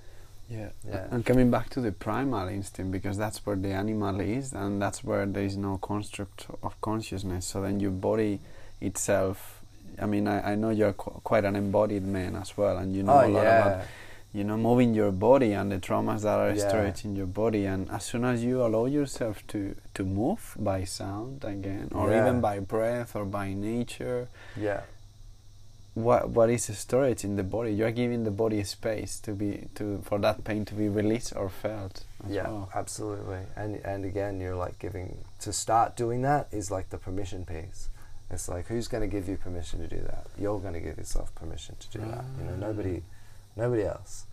Yeah. yeah. And coming back to the primal instinct because that's where the animal is and that's where there is no construct of consciousness. So then your body itself i mean i, I know you're qu- quite an embodied man as well and you know oh, a lot yeah. about you know moving your body and the traumas that are yeah. stored in your body. And as soon as you allow yourself to to move by sound again or yeah. even by breath or by nature yeah. what what is storage in the body? You're giving the body space to be to for that pain to be released or felt yeah well. absolutely. And and again you're like giving to start doing that is like the permission piece. It's like who's going to give you permission to do that? You're going to give yourself permission to do that. You know nobody ah. Nobody else.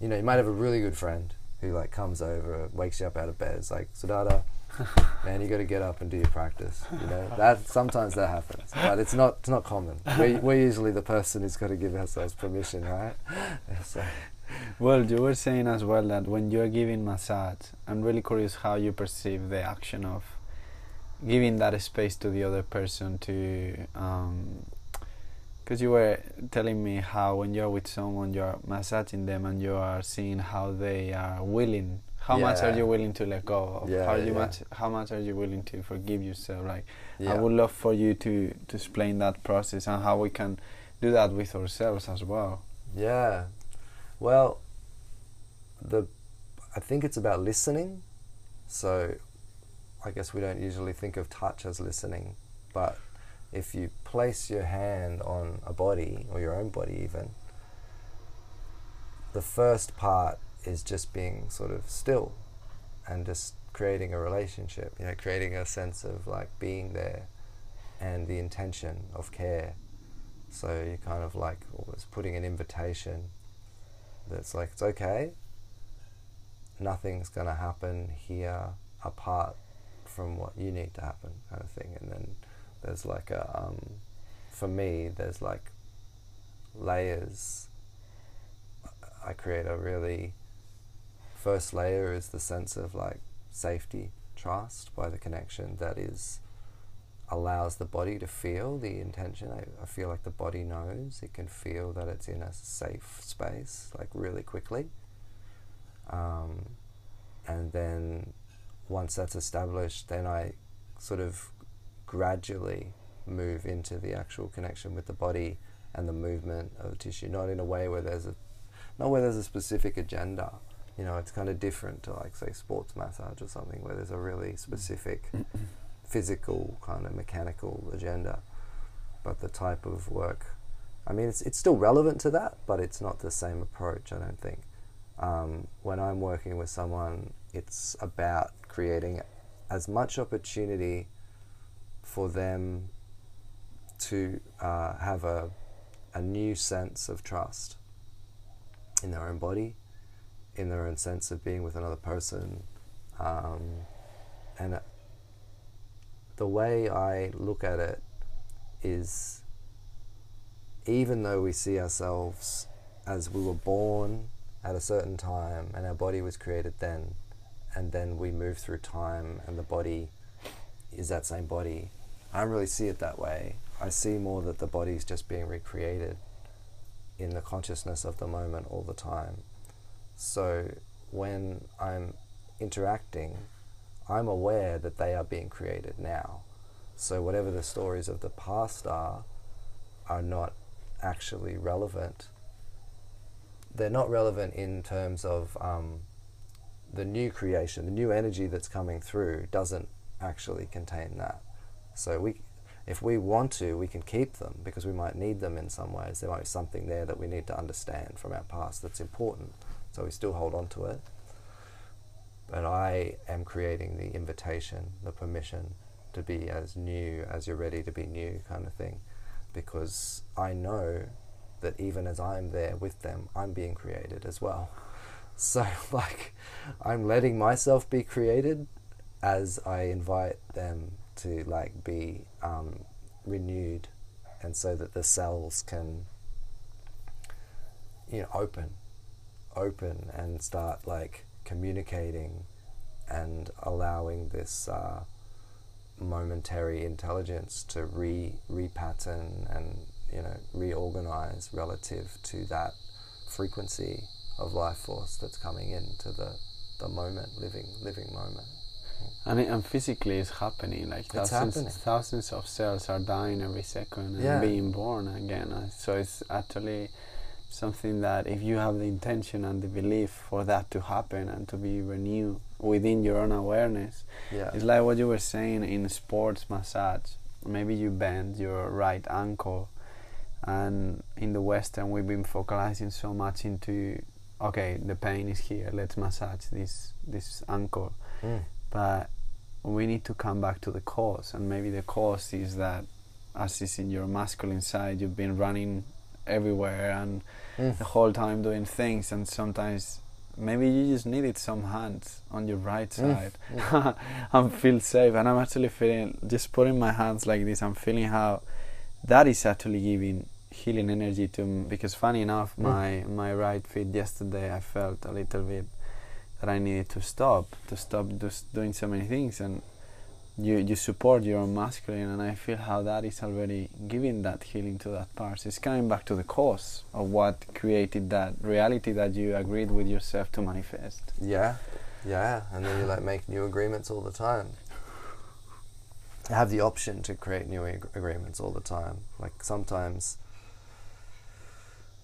You know, you might have a really good friend who like comes over, wakes you up out of bed. It's like Siddhartha, man, you got to get up and do your practice. You know, that sometimes that happens, but it's not it's not common. We're, we're usually the person who's got to give ourselves permission, right? so. Well, you were saying as well that when you're giving massage, I'm really curious how you perceive the action of giving that space to the other person to um, because you were telling me how when you're with someone you're massaging them and you are seeing how they are willing how yeah. much are you willing to let go of? Yeah, how you yeah. much how much are you willing to forgive yourself? Like i would love for you to to explain that process and how we can do that with ourselves as well. Yeah. Well the i think it's about listening. So i guess we don't usually think of touch as listening but if you place your hand on a body or your own body even the first part is just being sort of still and just creating a relationship you know creating a sense of like being there and the intention of care. So you're kind of like almost putting an invitation that's like it's okay. Nothing's going to happen here apart from what you need to happen kind of thing. And then there's like a um, for me there's like layers. I create a really first layer is the sense of like safety trust by the connection that is allows the body to feel the intention. I, I feel like the body knows. It can feel that it's in a safe space like really quickly. Um, and then once that's established then i sort of gradually move into the actual connection with the body and the movement of tissue, not in a way where there's a not where there's a specific agenda. You know, it's kind of different to like say sports massage or something where there's a really specific physical kind of mechanical agenda. But the type of work, I mean, it's it's still relevant to that, but it's not the same approach. I don't think. Um, when I'm working with someone, it's about creating as much opportunity for them to uh, have a, a new sense of trust in their own body, in their own sense of being with another person. Um, and the way I look at it is even though we see ourselves as we were born at a certain time and our body was created then, and then we move through time and the body is that same body. I don't really see it that way. I see more that the body is just being recreated in the consciousness of the moment all the time. So when I'm interacting, I'm aware that they are being created now. So whatever the stories of the past are, are not actually relevant. They're not relevant in terms of um, the new creation, the new energy that's coming through doesn't actually contain that. So we, if we want to, we can keep them because we might need them in some ways. There might be something there that we need to understand from our past that's important. So we still hold on to it. But I am creating the invitation, the permission to be as new as you're ready to be new, kind of thing. Because I know that even as I'm there with them, I'm being created as well. So, like, I'm letting myself be created as I invite them to, like, be um, renewed, and so that the cells can, you know, open, open and start, like, communicating and allowing this uh, momentary intelligence to re repattern and you know reorganize relative to that frequency of life force that's coming into the the moment, living living moment. And, it, and physically it's happening. Like It's thousands, happening. thousands of cells are dying every second and Yeah. being born again. Uh, So it's actually something that if you have the intention and the belief for that to happen and to be renewed within your own awareness, Yeah. it's like what you were saying in sports massage. Maybe you bend your right ankle, and in the Western, we've been focalizing so much into okay, the pain is here. Let's massage this this ankle, Mm. But we need to come back to the cause, and maybe the cause is that, as is in your masculine side, you've been running everywhere and Mm. the whole time doing things, and sometimes maybe you just needed some hands on your right Mm, side and feel safe. And I'm actually feeling just putting my hands like this. I'm feeling how that is actually giving healing energy to me. Because funny enough, Mm. my my right feet yesterday, I felt a little bit that I needed to stop, to stop just doing so many things and. You, you support your masculine, and I feel how that is already giving that healing to that part. It's coming back to the cause of what created that reality that you agreed with yourself to manifest. Yeah, yeah, and then you like make new agreements all the time. You have the option to create new ag- agreements all the time. Like sometimes,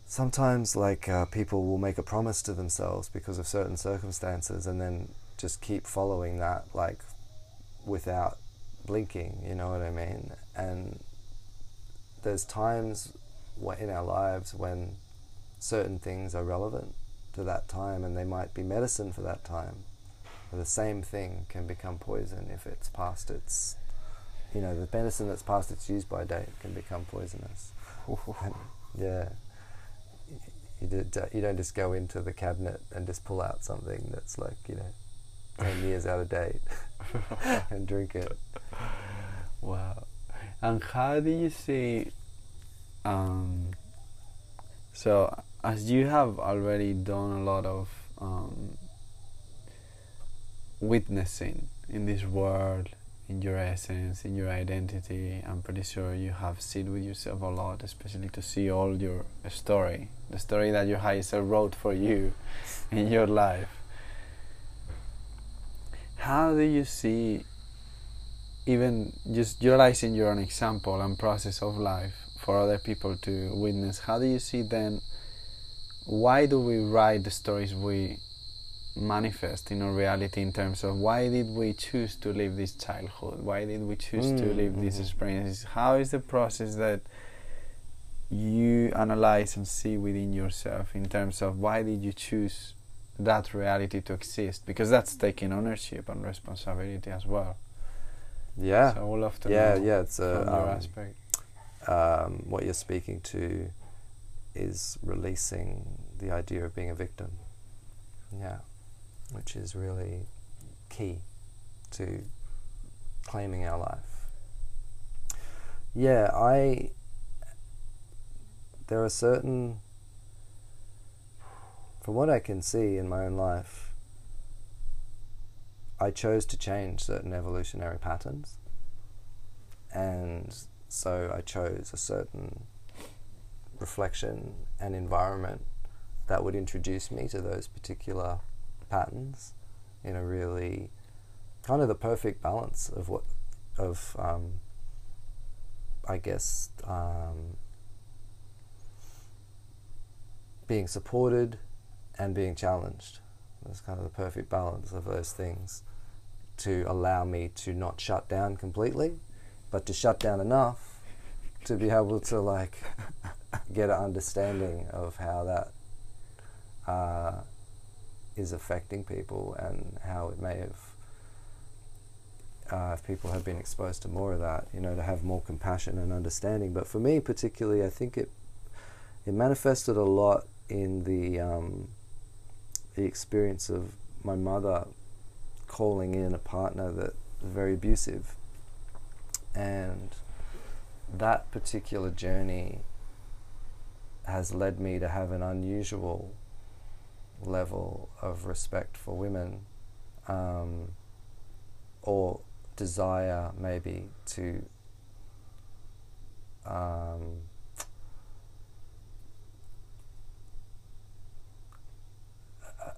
sometimes like uh, people will make a promise to themselves because of certain circumstances, and then just keep following that like without blinking. You know what I mean? And there's times in our lives when certain things are relevant to that time and they might be medicine for that time. But the same thing can become poison if it's past its, you know, the medicine that's past its use by date can become poisonous. And, yeah. You, did, you don't just go into the cabinet and just pull out something that's like, you know, 10 years out of date and drink it. Wow. And how do you see? Um, so, as you have already done a lot of um, witnessing in this world, in your essence, in your identity, I'm pretty sure you have sit with yourself a lot, especially to see all your story, the story that your higher self wrote for you in your life. How do you see even just utilizing your own example and process of life for other people to witness, how do you see then why do we write the stories we manifest in our reality in terms of why did we choose to live this childhood? Why did we choose to Mm, live these mhm. experiences? How is the process that you analyze and see within yourself in terms of why did you choose that reality to exist? Because that's taking ownership and responsibility as well. Yeah. So I would love to yeah, yeah, it's a, um, aspect. um, what you're speaking to is releasing the idea of being a victim. Yeah, which is really key to claiming our life. Yeah, I. There are certain. From what I can see in my own life, I chose to change certain evolutionary patterns. And so I chose a certain reflection and environment that would introduce me to those particular patterns in a really kind of the perfect balance of what of um, I guess um, being supported and being challenged. That's kind of the perfect balance of those things to allow me to not shut down completely, but to shut down enough to be able to like get an understanding of how that uh, is affecting people and how it may have uh, if people have been exposed to more of that, you know, to have more compassion and understanding. But for me, particularly, I think it it manifested a lot in the um, the experience of my mother calling in a partner that was very abusive, and that particular journey has led me to have an unusual level of respect for women, um, or desire maybe to um,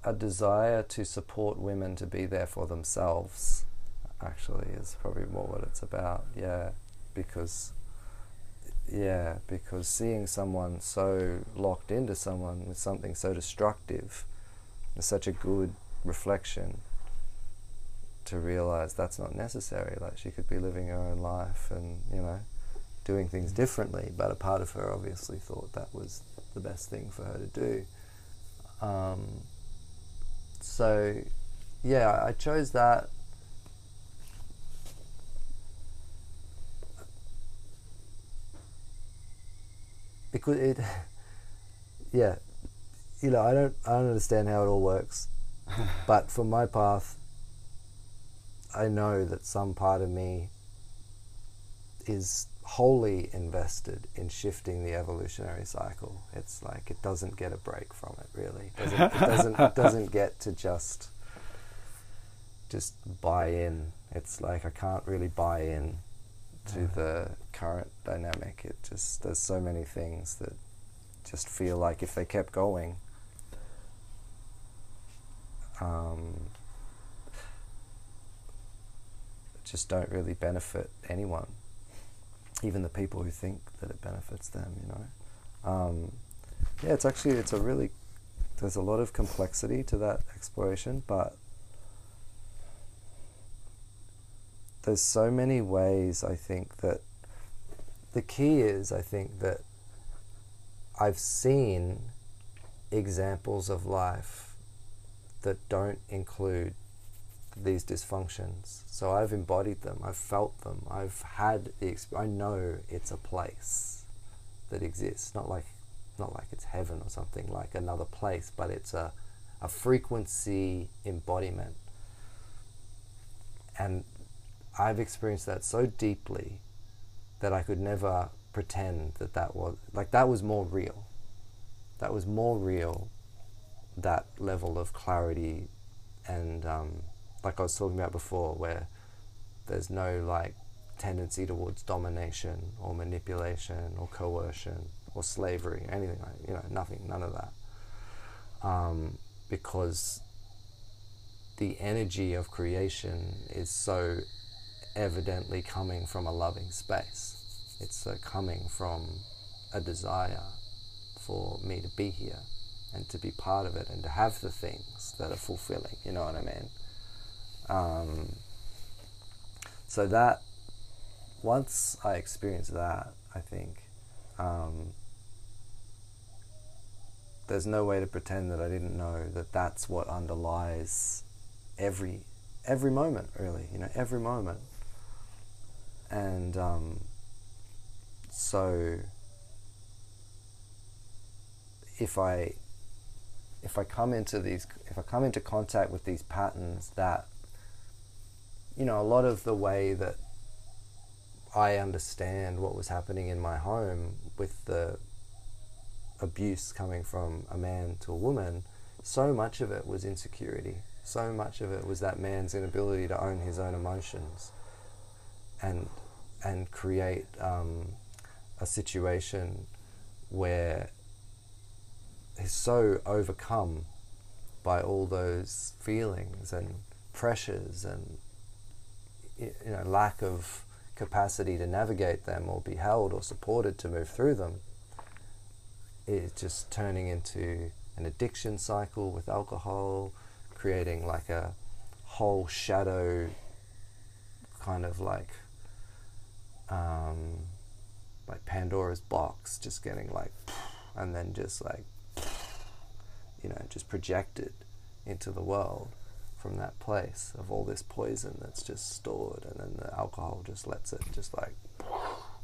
a desire to support women to be there for themselves actually is probably more what it's about. Yeah because yeah because seeing someone so locked into someone with something so destructive is such a good reflection to realize that's not necessary like she could be living her own life and you know doing things differently but a part of her obviously thought that was the best thing for her to do um, so yeah, I chose that. Because it, yeah, you know, I don't, I don't understand how it all works, but for my path, I know that some part of me is wholly invested in shifting the evolutionary cycle. It's like it doesn't get a break from it. Really, it doesn't, it doesn't, it doesn't get to just just buy in. It's like I can't really buy in to the current dynamic. It just there's so many things that just feel like if they kept going, um, just don't really benefit anyone even the people who think that it benefits them, you know. Um, yeah, it's actually it's a really there's a lot of complexity to that exploration, but there's so many ways I think that the key is I think that I've seen examples of life that don't include these dysfunctions. So I've embodied them, I've felt them, I've had the exp- I know it's a place that exists, not like not like it's heaven or something like another place, but it's a a frequency embodiment. And I've experienced that so deeply that I could never pretend that that was like that was more real. That was more real. That level of clarity and um, like I was talking about before, where there's no like tendency towards domination or manipulation or coercion or slavery, anything like you know, nothing, none of that, um, because the energy of creation is so evidently coming from a loving space. It's uh, coming from a desire for me to be here and to be part of it and to have the things that are fulfilling. You know what I mean? Um, so that once I experienced that, I think um, there's no way to pretend that I didn't know that that's what underlies every every moment, really. You know, every moment, and um, so if I if I come into these if I come into contact with these patterns that you know, a lot of the way that I understand what was happening in my home with the abuse coming from a man to a woman, so much of it was insecurity. So much of it was that man's inability to own his own emotions and and create um, a situation where he's so overcome by all those feelings and pressures and you know lack of capacity to navigate them or be held or supported to move through them is just turning into an addiction cycle with alcohol, creating like a whole shadow kind of like um, like Pandora's box, just getting like, and then just like, you know, just projected into the world from that place of all this poison that's just stored, and then the alcohol just lets it just like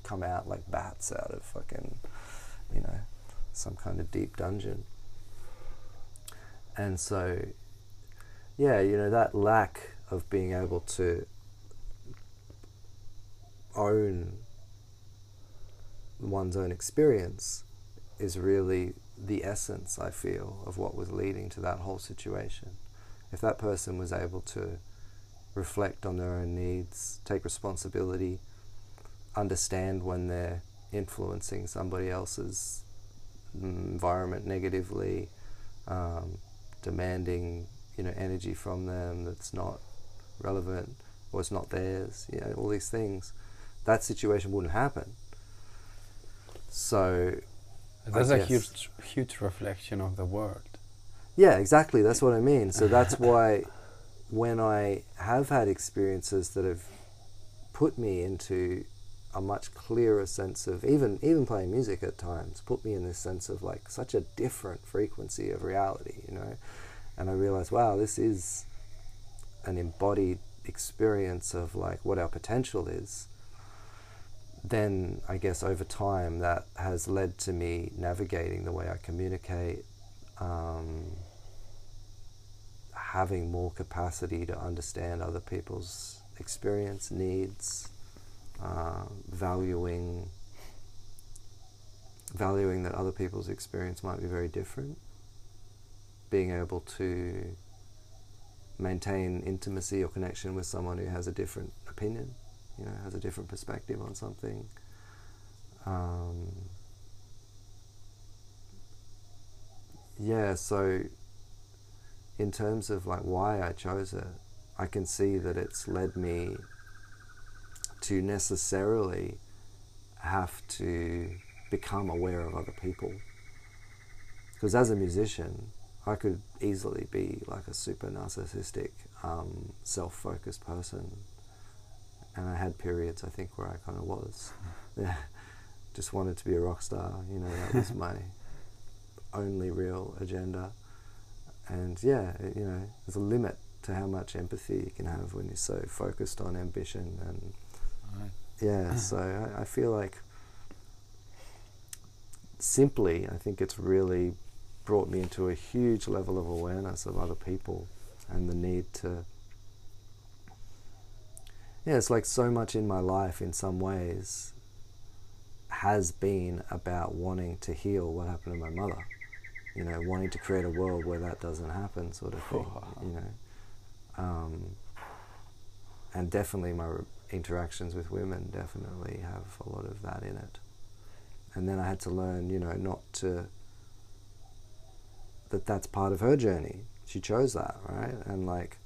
come out like bats out of fucking, you know, some kind of deep dungeon. And so, yeah, you know, that lack of being able to own one's own experience is really the essence, I feel, of what was leading to that whole situation. If that person was able to reflect on their own needs, take responsibility, understand when they're influencing somebody else's environment negatively, um, demanding you know energy from them that's not relevant or it's not theirs. You know all these things. That situation wouldn't happen. So that's a huge huge reflection of the world. Yeah, exactly. That's what I mean. So that's why when I have had experiences that have put me into a much clearer sense of even even playing music at times put me in this sense of like such a different frequency of reality, you know. And I realized, wow, this is an embodied experience of like what our potential is. Then I guess over time that has led to me navigating the way I communicate, um, having more capacity to understand other people's experience, needs, uh, valuing valuing that other people's experience might be very different, being able to maintain intimacy or connection with someone who has a different opinion, you know, has a different perspective on something. Um, yeah, so in terms of like why I chose it, I can see that it's led me to necessarily have to become aware of other people. Because as a musician, I could easily be like a super narcissistic, um, self focused person. And I had periods, I think, where I kind of was. Yeah, just wanted to be a rock star. You know, that was my only real agenda. And yeah, you know, there's a limit to how much empathy you can have when you're so focused on ambition and Right. Yeah, so I, I feel like simply, I think it's really brought me into a huge level of awareness of other people and the need to. Yeah, it's like so much in my life, in some ways, has been about wanting to heal what happened to my mother. You know, wanting to create a world where that doesn't happen, sort of thing. you know, um, and definitely my interactions with women definitely have a lot of that in it. And then I had to learn, you know, not to, that that's part of her journey. She chose that, right? And like,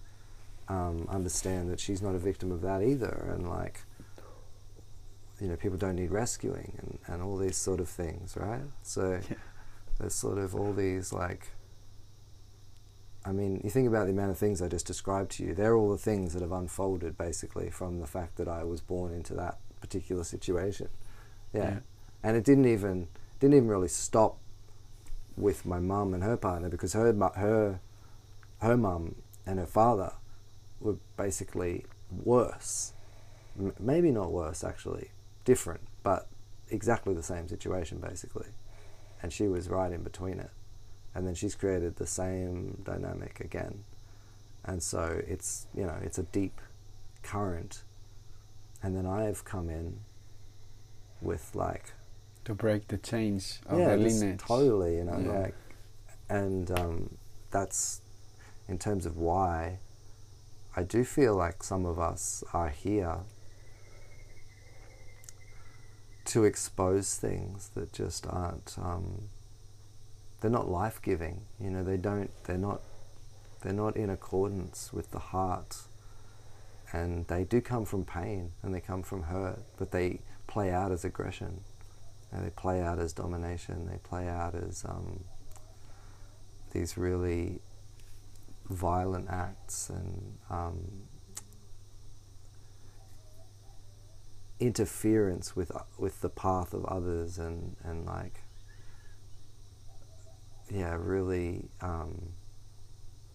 um, understand that she's not a victim of that either. And like, you know, people don't need rescuing and, and all these sort of things, right? So yeah. there's sort of all these like, I mean, you think about the amount of things I just described to you, they're all the things that have unfolded basically from the fact that I was born into that particular situation. Yeah. yeah. And it didn't even didn't even really stop with my mum and her partner because her her her mum and her father were basically worse. M- maybe not worse actually, different, but exactly the same situation basically. And she was right in between it and then she's created the same dynamic again. And so it's you know it's a deep current, and then I've come in with like to break the chains of yeah, the lineage. Totally, you know, yeah. like, and um, that's in terms of why I do feel like some of us are here to expose things that just aren't. Um, they're not life giving. You know, they don't. They're not They're not in accordance with the heart. And they do come from pain and they come from hurt, but they play out as aggression. And they play out as domination. They play out as um, these really violent acts and um, interference with with the path of others and and like yeah really um,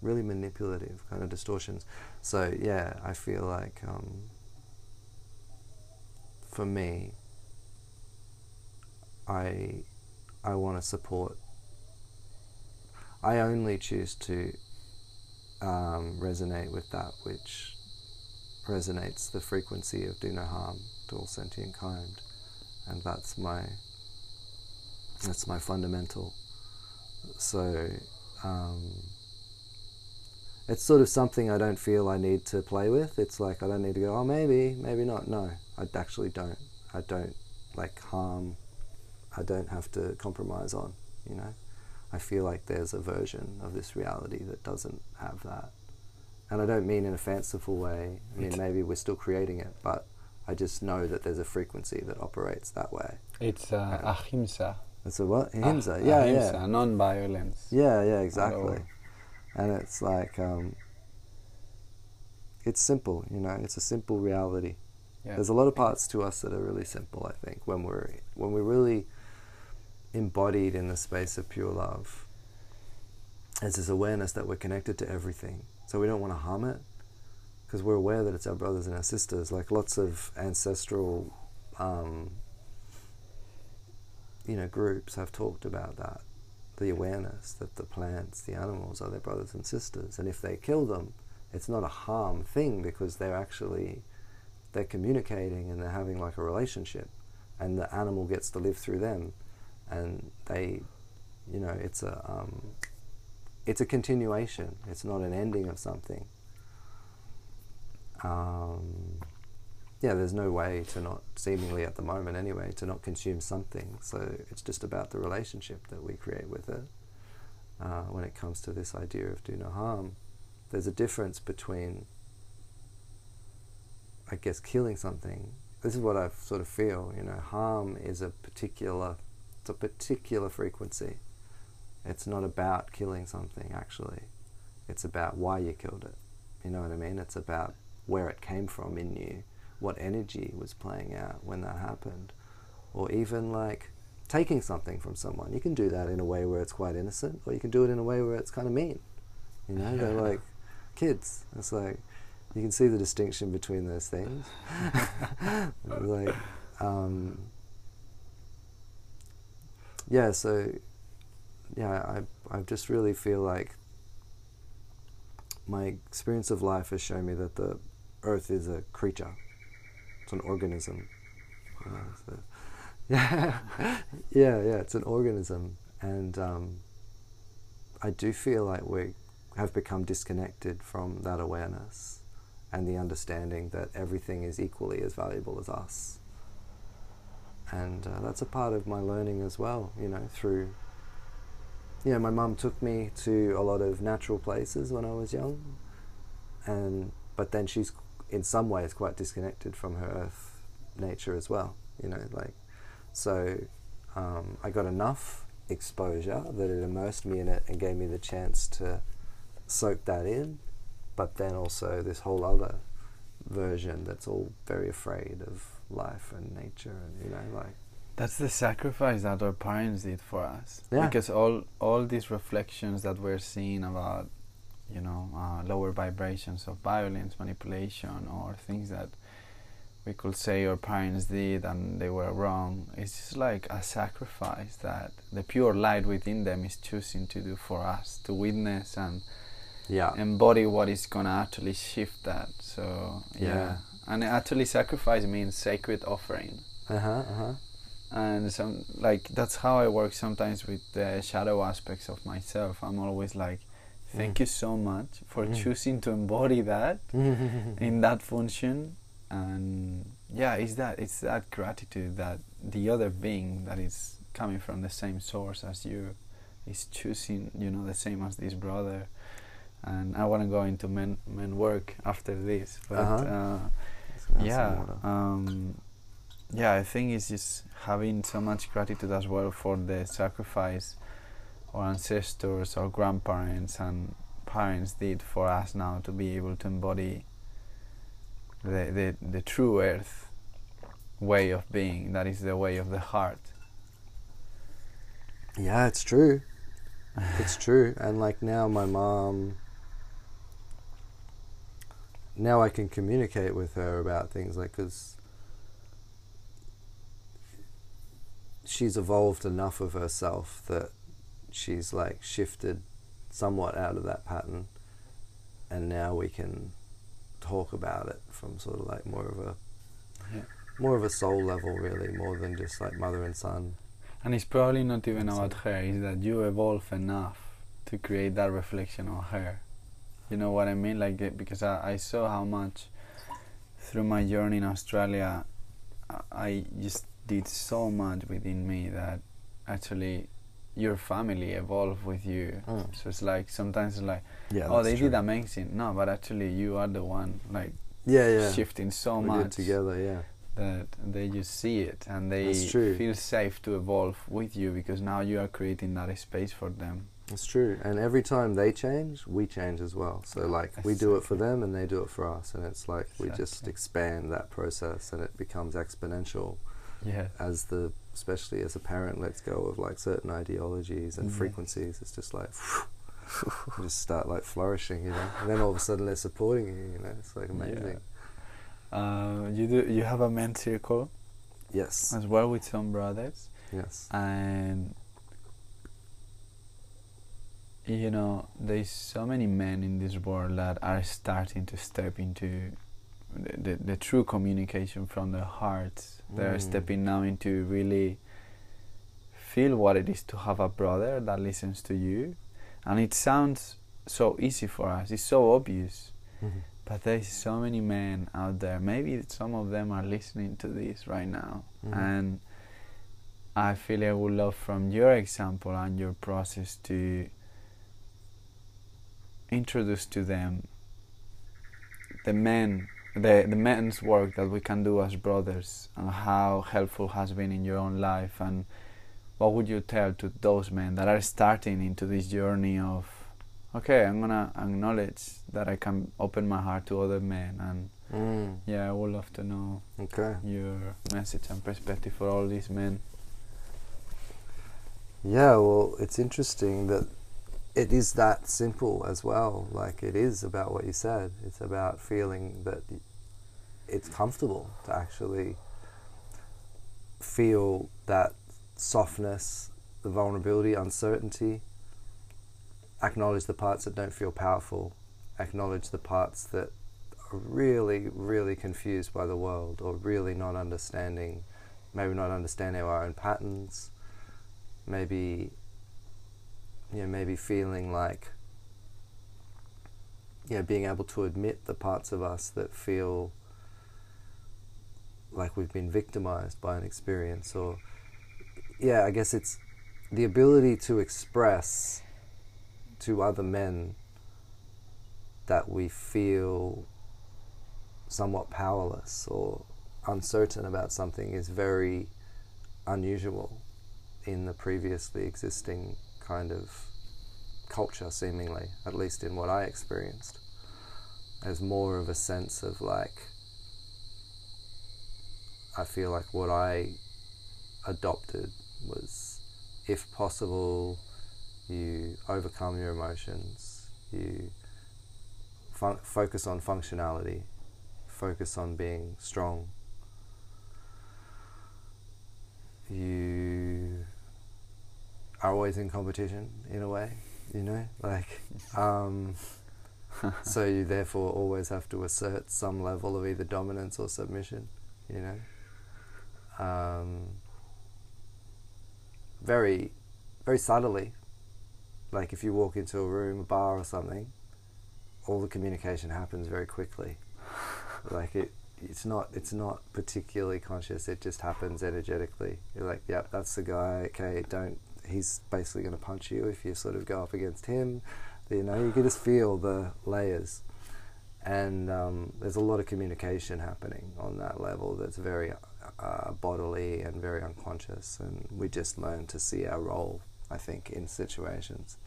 really manipulative kind of distortions. So yeah I feel like um, for me I I want to support I only choose to um, resonate with that which resonates the frequency of do no harm to all sentient kind, and that's my that's my fundamental. So um, it's sort of something I don't feel I need to play with. It's like I don't need to go, oh maybe, maybe not. No, I actually don't. I don't like harm. I don't have to compromise on. You know, I feel like there's a version of this reality that doesn't have that. And I don't mean in a fanciful way. I mean, maybe we're still creating it, but I just know that there's a frequency that operates that way. It's uh, ahimsa. It's a what? Ahimsa. Ah, yeah, ahimsa, yeah. Non-violence. Yeah, yeah, exactly. And it's like, um, it's simple. You know, it's a simple reality. Yeah. There's a lot of parts to us that are really simple. I think when we're when we're really embodied in the space of pure love. It's this awareness that we're connected to everything, so we don't want to harm it because we're aware that it's our brothers and our sisters. Like lots of ancestral, um, you know, groups have talked about that, the awareness that the plants, the animals are their brothers and sisters, and if they kill them, it's not a harm thing because they're actually they're communicating and they're having like a relationship, and the animal gets to live through them, and they, you know, it's a um, it's a continuation. It's not an ending of something um, yeah, there's no way to not, seemingly at the moment anyway, to not consume something. So it's just about the relationship that we create with it. Uh, when it comes to this idea of do no harm, there's a difference between, I guess, killing something. This is what I sort of feel. You know, harm is a particular, it's a particular frequency. It's not about killing something actually. It's about why you killed it. You know what I mean? It's about where it came from in you, what energy was playing out when that happened, or even like taking something from someone. You can do that in a way where it's quite innocent, or you can do it in a way where it's kind of mean. You know, they're like kids. It's like you can see the distinction between those things. like, um, yeah. So, yeah, I I just really feel like my experience of life has shown me that the Earth is a creature. It's an organism. Know, so yeah, yeah, yeah. It's an organism, and um, I do feel like we have become disconnected from that awareness and the understanding that everything is equally as valuable as us. And uh, that's a part of my learning as well. You know, through yeah, my mum took me to a lot of natural places when I was young, and but then she's in some ways quite disconnected from her earth nature as well. You know, like so um, I got enough exposure that it immersed me in it and gave me the chance to soak that in. But then also this whole other version that's all very afraid of life and nature and you know like that's the sacrifice that our parents did for us yeah. because all all these reflections that we're seeing about you know, uh, lower vibrations of violence, manipulation, or things that we could say our parents did and they were wrong. It's just like a sacrifice that the pure light within them is choosing to do for us to witness and yeah. embody what is gonna actually shift that. So yeah. yeah. And actually sacrifice means sacred offering. Uh huh. Uh huh. And some like that's how I work sometimes with the shadow aspects of myself. I'm always like Thank mm. you so much for mm. choosing to embody that in that function. And yeah, it's that it's that gratitude that the other being that is coming from the same source as you is choosing, you know, the same as this brother and I want to go into men men work after this. But Uh-huh. uh, Let's have some yeah, um, yeah, I think it's just having so much gratitude as well for the sacrifice our ancestors, our grandparents, and parents did for us now to be able to embody the the, the true earth way of being. That is the way of the heart. Yeah, it's true. It's true. And like now, my mom. Now I can communicate with her about things like because she's evolved enough of herself that she's like shifted somewhat out of that pattern, and now we can talk about it from sort of like more of a Yeah. more of a soul level, really, more than just like mother and son. And it's probably not even about her, it's that you evolve enough to create that reflection on her. You know what I mean? Like, it, because I, I saw how much through my journey in Australia, I- just did so much within me that actually your family evolved with you. Mm. So it's like sometimes it's like, Yeah. oh, they true. did amazing. No, but actually you are the one like Yeah, yeah. shifting so we much together. Yeah. that they just see it and they feel safe to evolve with you because now you are creating that space for them. It's true, and every time they change, we change as well. So like we do it for them, and they do it for us, and it's like we just expand that process, and it becomes exponential Yeah. as the, especially as a parent lets go of like certain ideologies and Mhm. frequencies. It's just like just start like flourishing, you know, and then all of a sudden they're supporting you. You know, it's like amazing. Uh, you do. You have a men's circle Yes, as well with some brothers, yes, and you know there's so many men in this world that are starting to step into the, the, the true communication from their hearts. They're Mm. stepping now into really feel what it is to have a brother that listens to you, and it sounds so easy for us. It's so obvious. Mhm. But there's so many men out there. Maybe some of them are listening to this right now, Mhm. and I feel I would love from your example and your process to introduce to them the men, the the men's work that we can do as brothers, and how helpful has been in your own life, and what would you tell to those men that are starting into this journey of okay, I'm gonna acknowledge that I can open my heart to other men, and Mm. yeah, I would love to know Okay. your message and perspective for all these men. Yeah, well, it's interesting that it is that simple as well. Like, it is about what you said. It's about feeling that it's comfortable to actually feel that softness, the vulnerability, uncertainty. Acknowledge the parts that don't feel powerful. Acknowledge the parts that are really, really confused by the world or really not understanding, maybe not understanding our own patterns maybe you know maybe feeling like you know being able to admit the parts of us that feel like we've been victimized by an experience or yeah i guess it's the ability to express to other men that we feel somewhat powerless or uncertain about something is very unusual in the previously existing kind of culture, seemingly, at least in what I experienced. as more of a sense of like, I feel like what I adopted was if possible, you overcome your emotions, you fun- focus on functionality, focus on being strong. You are always in competition in a way, you know, like, um, so you therefore always have to assert some level of either dominance or submission, you know. Um, very, very subtly, like if you walk into a room, a bar or something, all the communication happens very quickly. like it, it's not, it's not particularly conscious. It just happens energetically. You're like, yep, that's the guy. Okay, don't. He's basically going to punch you if you sort of go up against him. You know, you can just feel the layers, and um, there's a lot of communication happening on that level. That's very uh, bodily and very unconscious, and we just learn to see our role. I think in situations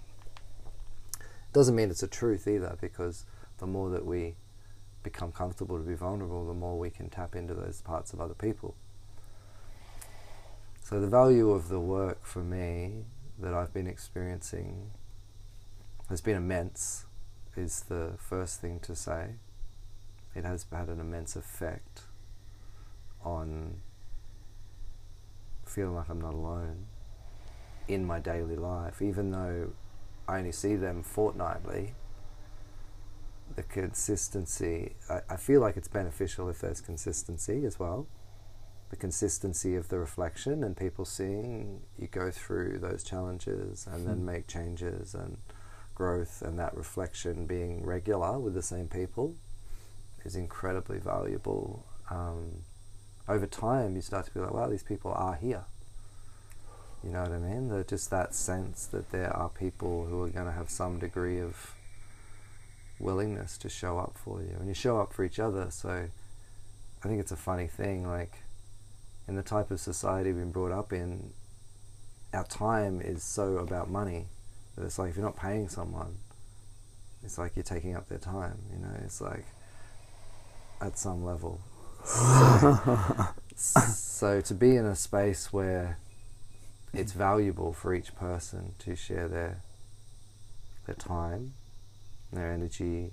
doesn't mean it's a truth either, because the more that we become comfortable to be vulnerable, the more we can tap into those parts of other people. So, the value of the work for me that I've been experiencing has been immense, is the first thing to say. It has had an immense effect on feeling like I'm not alone in my daily life, even though I only see them fortnightly. The consistency, I, I feel like it's beneficial if there's consistency as well the consistency of the reflection and people seeing you go through those challenges and then hmm. make changes and growth and that reflection being regular with the same people is incredibly valuable. Um, over time, you start to be like, wow, these people are here. You know what I mean? That just that sense that there are people who are going to have some degree of willingness to show up for you, and you show up for each other. So, I think it's a funny thing, like in the type of society we've been brought up in, our time is so about money that it's like if you're not paying someone, it's like you're taking up their time. You know, it's like at some level. So, so to be in a space where it's valuable for each person to share their their time, their energy,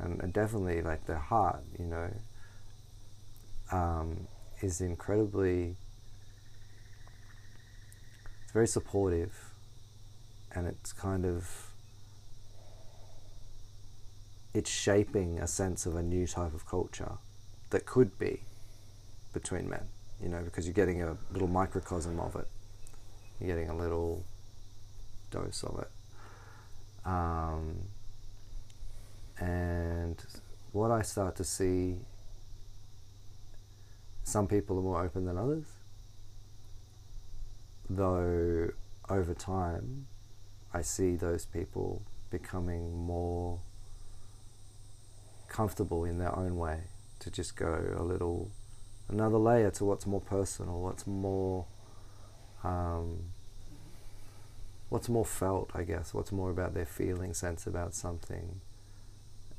and, and definitely like their heart, you know, um, is incredibly it's very supportive and it's kind of it's shaping a sense of a new type of culture that could be between men you know because you're getting a little microcosm of it. You're getting a little dose of it. Um, and what I start to see some people are more open than others, though over time I see those people becoming more comfortable in their own way to just go a little another layer to what's more personal, what's more um, what's more felt, I guess, what's more about their feeling sense about something.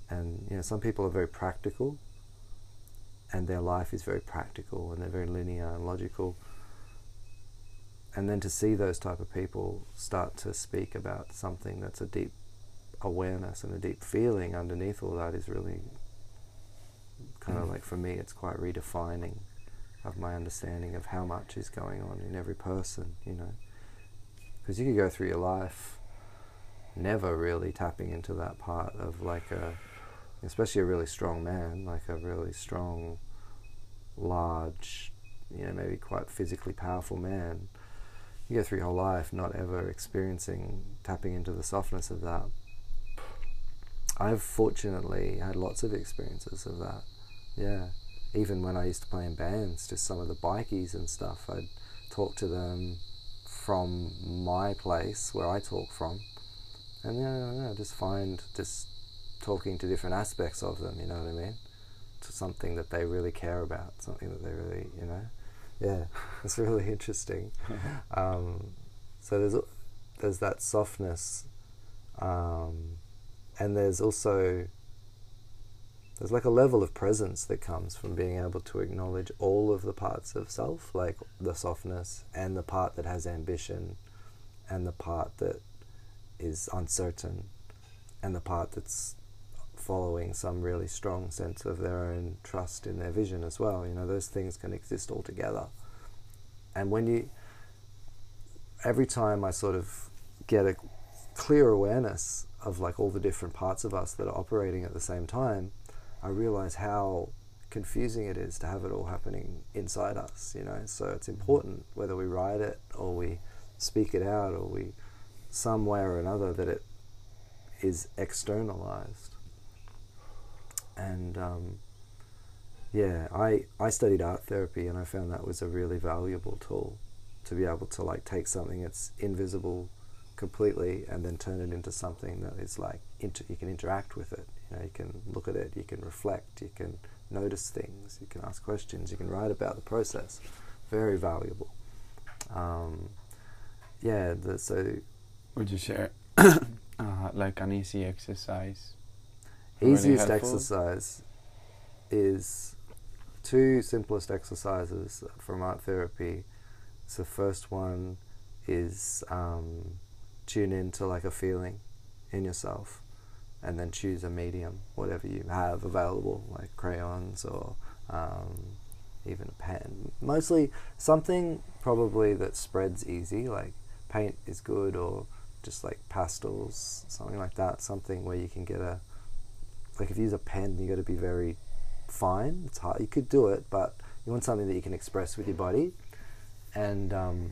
And you know, some people are very practical and their life is very practical and they're very linear and logical and then to see those type of people start to speak about something that's a deep awareness and a deep feeling underneath all that is really kind of mm. like for me it's quite redefining of my understanding of how much is going on in every person you know because you could go through your life never really tapping into that part of like a especially a really strong man, like a really strong, large, you know, maybe quite physically powerful man, you go through your whole life not ever experiencing tapping into the softness of that. I've fortunately had lots of experiences of that. Yeah. Even when I used to play in bands, just some of the bikies and stuff, I'd talk to them from my place where I talk from. And yeah, yeah, just find just talking to different aspects of them, you know what I mean? To something that they really care about, something that they really, you know? Yeah, it's really interesting. Um, so there's, there's that softness, um, and there's also, there's like a level of presence that comes from being able to acknowledge all of the parts of self, like the softness and the part that has ambition and the part that is uncertain and the part that's following some really strong sense of their own trust in their vision as well. You know, those things can exist all together. And when you, every time I sort of get a clear awareness of like all the different parts of us that are operating at the same time, I realize how confusing it is to have it all happening inside us, you know. So it's important whether we write it or we speak it out or we, some way or another, that it is externalized and um, yeah, I I studied art therapy, and I found that was a really valuable tool to be able to like take something that's invisible completely and then turn it into something that is like inter- you can interact with it. You know you can look at it you can reflect you can notice things you can ask questions you can write about the process. Very valuable. Um, yeah the, so would you share uh, like an easy exercise easiest exercise is two simplest exercises from art therapy so first one is um, tune into like a feeling in yourself and then choose a medium, whatever you have available, like crayons or um, even a pen. Mostly something probably that spreads easy, like paint is good or just like pastels, something like that. Something where you can get a, like if you use a pen, you got to be very fine. It's hard. You could do it, but you want something that you can express with your body. And um,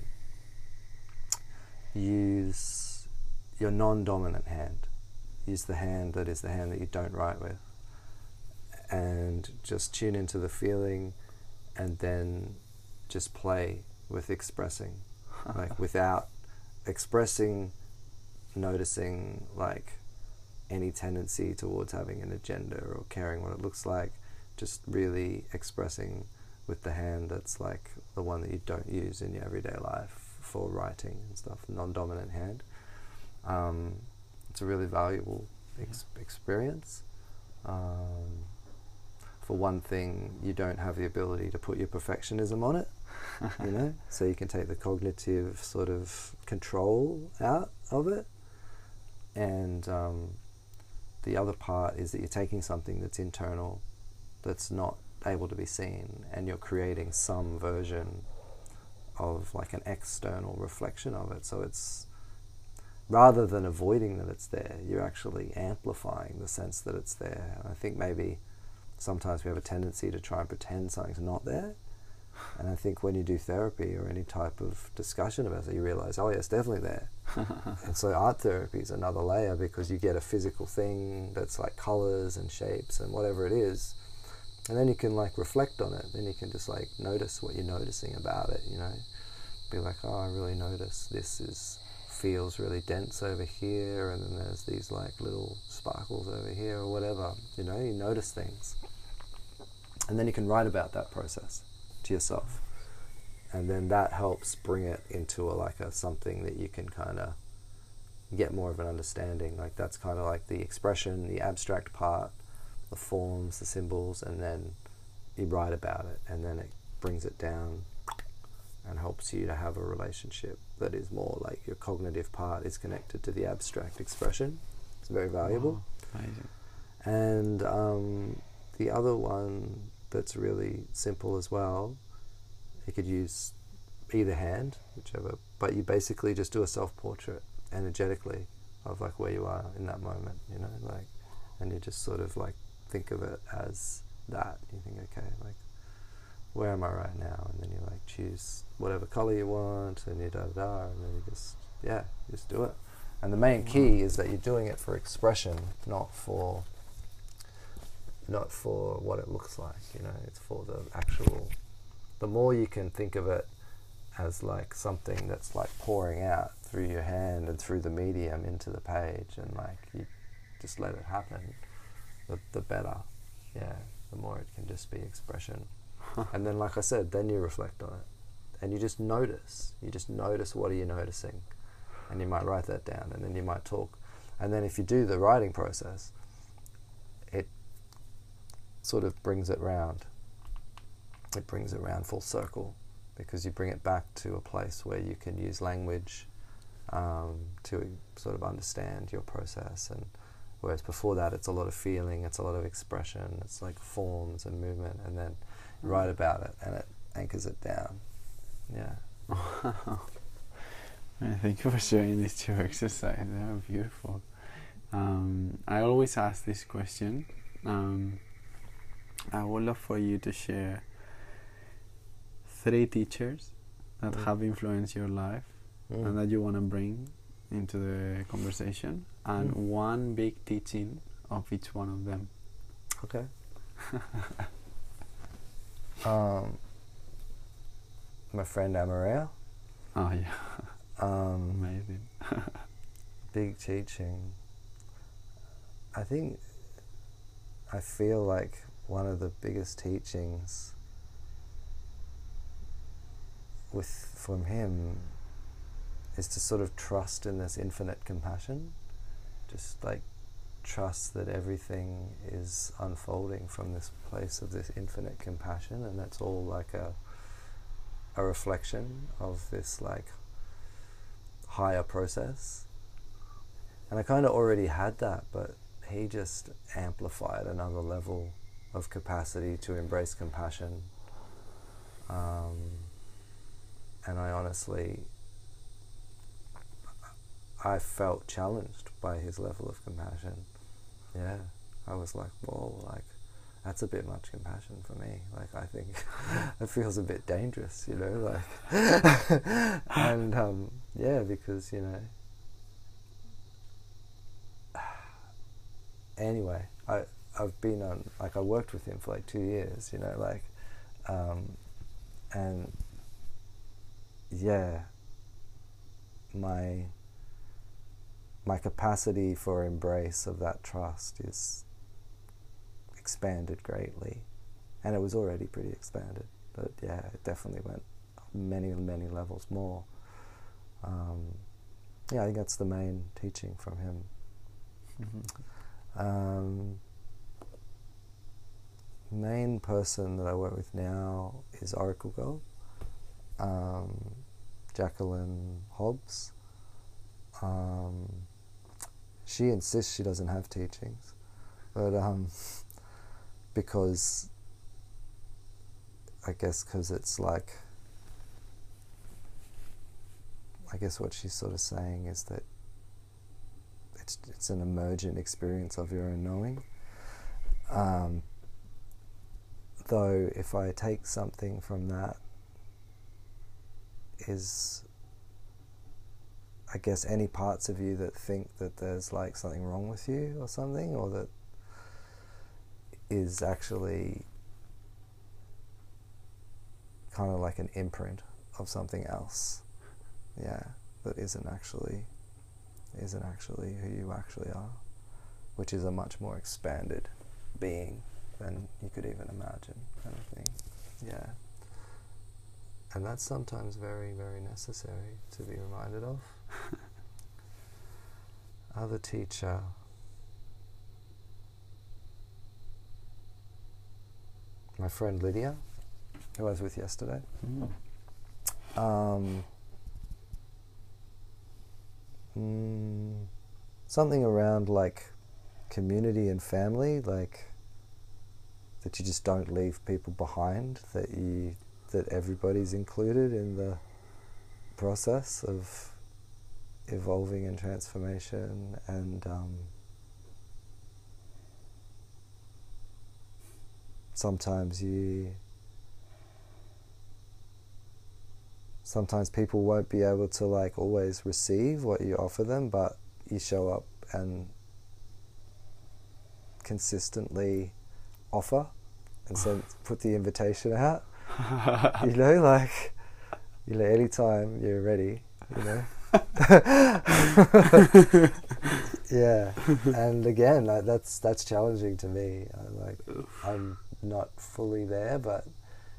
use your non dominant hand. Use the hand that is the hand that you don't write with. And just tune into the feeling and then just play with expressing. like without expressing, noticing like any tendency towards having an agenda or caring what it looks like. Just really expressing with the hand that's like the one that you don't use in your everyday life for writing and stuff, non-dominant hand. Um, it's a really valuable ex- experience. Um, for one thing, you don't have the ability to put your perfectionism on it, you know, so you can take the cognitive sort of control out of it. And um, the other part is that you're taking something that's internal, that's not able to be seen, and you're creating some version of like an external reflection of it. So it's rather than avoiding that it's there, you're actually amplifying the sense that it's there. And I think maybe sometimes we have a tendency to try and pretend something's not there. And I think when you do therapy or any type of discussion about it, you realize, oh, yeah, it's definitely there. and so art therapy is another layer because you get a physical thing that's like colors and shapes and whatever it is. And then you can like reflect on it. Then you can just like notice what you're noticing about it you know? Be like oh i really notice this is feels really dense over here and then there's these like little sparkles over here or whatever. You know you notice things. And then you can write about that process to yourself and then that helps bring it into a, like a something that you can kind of get more of an understanding like that's kind of like the expression the abstract part the forms, the symbols, and then you write about it, and then it brings it down and helps you to have a relationship that is more like your cognitive part is connected to the abstract expression. It's very valuable. amazing. And um, the other one that's really simple as well, you could use either hand, whichever, but you basically just do a self portrait energetically of like where you are in that moment, you know, like, and you just sort of like think of it as that. You think, okay, like, where am I right now? And then you like choose whatever color you want, and you da da da, and then you just yeah, just do it. And the main key is that you're doing it for expression, not for not for what it looks like. You know, it's for the actual. The more you can think of it as like something that's like pouring out through your hand and through the medium into the page, and like you just let it happen the, the better. Yeah, the more it can just be expression. and then, like I said, then you reflect on it. And you just notice. You just notice what are you noticing. And you might write that down and then you might talk. And then if you do the writing process, sort of brings it round. It brings it round full circle because you bring it back to a place where you can use language um, to sort of understand your process and Whereas before that, it's a lot of feeling, it's a lot of expression, it's like forms and movement, and then you write about it and it anchors it down. Yeah. Thank you for sharing these two exercises. They are beautiful. Um, I always ask this question. Um, I would love for you to share three teachers that mm. have influenced your life mm. and that you want to bring into the conversation and mm. one big teaching of each one of them. Okay. um, my friend Amaria. Oh yeah. Um, Amazing. big teaching. I think I feel like one of the biggest teachings with from him is to sort of trust in this infinite compassion. Just like trust that everything is unfolding from this place of this infinite compassion and that's all like a a reflection of this like higher process. And I kind of already had that, but he just amplified another level of capacity to embrace compassion. Um, and I honestly, I felt challenged by his level of compassion. Yeah, I was like, whoa, like that's a bit much compassion for me. Like I think it feels a bit dangerous, you know, like and um, yeah, because you know. Anyway, I I've been on like I worked with him for like two years, you know, like, um, and yeah, my my capacity for embrace of that trust is expanded greatly. And it was already pretty expanded. But yeah, it definitely went many, many levels more. Um, yeah, I think that's the main teaching from him. Mm-hmm. Um, main person that I work with now is Oracle Girl, um, Jacqueline Hobbs. Um, she insists she doesn't have teachings, but um, because I guess because it's like I guess what she's sort of saying is that it's it's an emergent experience of your own knowing. Um, though, if I take something from that, is I guess any parts of you that think that there's like something wrong with you or something, or that is actually kind of like an imprint of something else. Yeah, that isn't actually isn't actually who you actually are, which is a much more expanded being than you could even imagine, kind of thing. Yeah. And that's sometimes very, very necessary to be reminded of. Other teacher my friend Lydia, who I was with yesterday. Mm. Um, mm, something around like community and family, like that you just don't leave people behind, that you that everybody's included in the process of evolving and transformation and um, sometimes you sometimes people won't be able to like always receive what you offer them but you show up and consistently offer and send put the invitation out you know like you know anytime you're ready you know yeah and again like that's that's challenging to me I, like i'm not fully there, but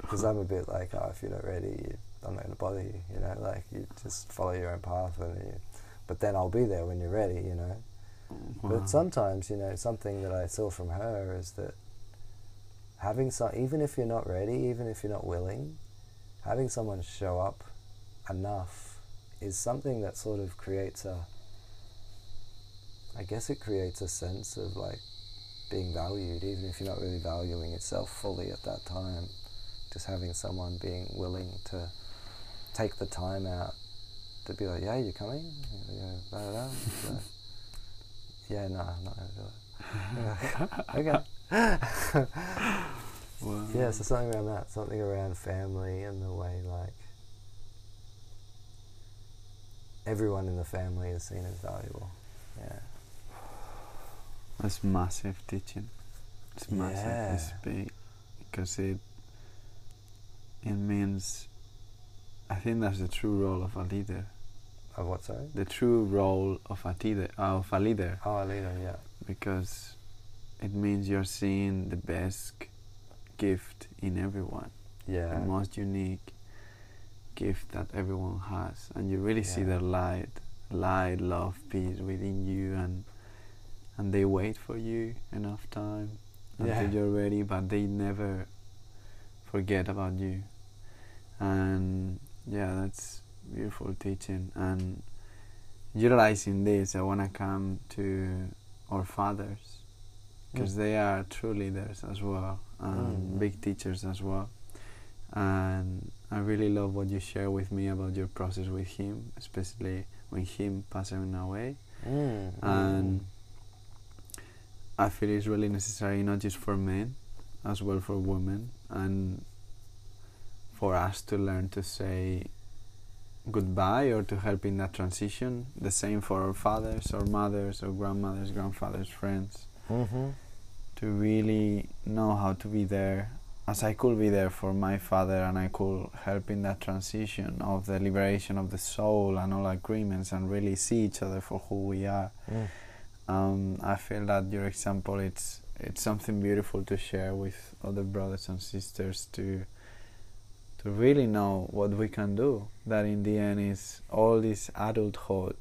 because I'm a bit like, oh, if you're not ready, I'm not going to bother you, you know, like you just follow your own path, and you, but then I'll be there when you're ready, you know. Wow. But sometimes, you know, something that I saw from her is that having some, even if you're not ready, even if you're not willing, having someone show up enough is something that sort of creates a, I guess it creates a sense of like being valued, even if you're not really valuing yourself fully at that time. Just having someone being willing to take the time out to be like, yeah, you're coming? Yeah, blah, blah, blah. yeah no, I'm not going to do it. okay. wow. Yeah, so something around that, something around family and the way, like, everyone in the family is seen as valuable. Yeah. That's massive teaching. It's massive. Yeah. It's big because it it means. I think that's the true role of a leader. Of what, sorry? the true role of a leader, of a leader, Oh, a leader, yeah. because it means you're seeing the best gift in everyone, Yeah. the most unique gift that everyone has, and you really see Yeah. their light, light, love, peace within you, and and they wait for you enough time Yeah. until you're ready, but they never forget about you. And yeah, that's beautiful teaching. And utilizing this, I want to come to our fathers because Mm. they are true leaders as well, and Mm. big teachers as well. And I really love what you share with me about your process with him, especially when him passing away. Mm, And I feel it's really necessary not just for men, as well for women, and for us to learn to say goodbye or to help in that transition. The same for our fathers, our mothers, our grandmothers, grandfathers, friends. hmm To really know how to be there, as I could be there for my father, and I could help in that transition of the liberation of the soul and all agreements, and really see each other for who we are Mm. um, I feel that your example it's it's something beautiful to share with other brothers and sisters to to really know what we can do. That in the end is all this adulthood.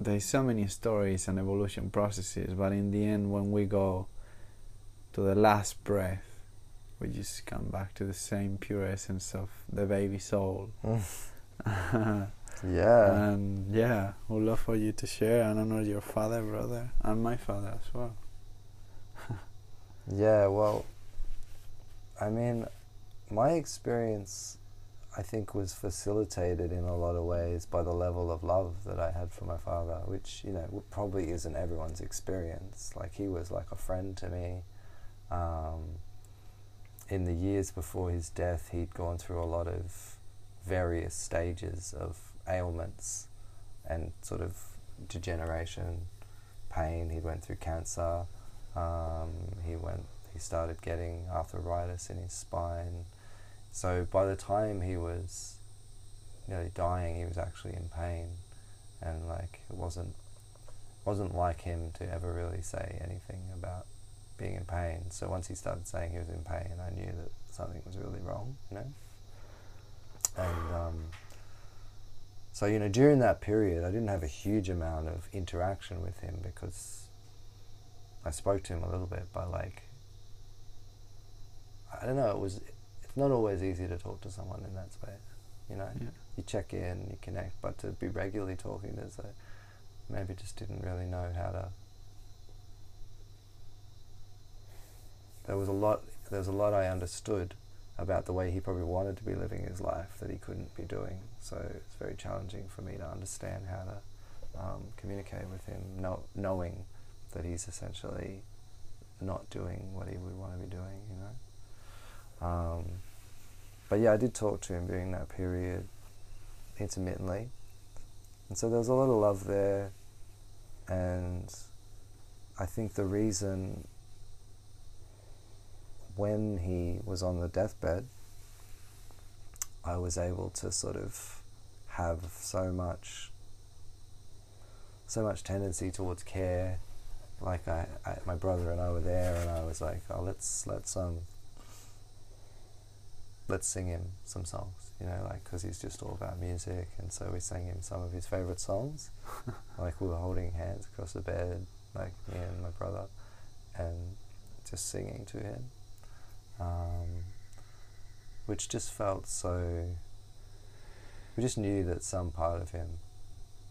There's so many stories and evolution processes, but in the end, when we go to the last breath, we just come back to the same pure essence of the baby soul. Yeah. And yeah, would love for you to share and honor your father, brother, and my father as well. Yeah, well, I mean, my experience, I think, was facilitated in a lot of ways by the level of love that I had for my father, which, you know, probably isn't everyone's experience. Like, he was like a friend to me. Um, in the years before his death, he'd gone through a lot of various stages of ailments and sort of degeneration, pain. He went through cancer. Um, he went. He started getting arthritis in his spine. So by the time he was nearly dying, he was actually in pain, and like it wasn't wasn't like him to ever really say anything about being in pain. So once he started saying he was in pain, I knew that something was really wrong. You know. And um, so you know during that period, I didn't have a huge amount of interaction with him because I spoke to him a little bit, but like, I don't know, it was, not always easy to talk to someone in that space, you know? Yeah. You check in, you connect, but to be regularly talking, there's a, maybe just didn't really know how to. There was a lot, there was a lot I understood about the way he probably wanted to be living his life that he couldn't be doing. So it's very challenging for me to understand how to um, communicate with him, know, knowing that he's essentially not doing what he would want to be doing, you know. Um, but yeah, I did talk to him during that period intermittently, and so there was a lot of love there, and I think the reason when he was on the deathbed, I was able to sort of have so much so much tendency towards care. Like I, I my brother and I were there and I was like oh let's let's um let's sing him some songs you know like because he's just all about music and so we sang him some of his favorite songs like we were holding hands across the bed like me and my brother and just singing to him um, which just felt so we just knew that some part of him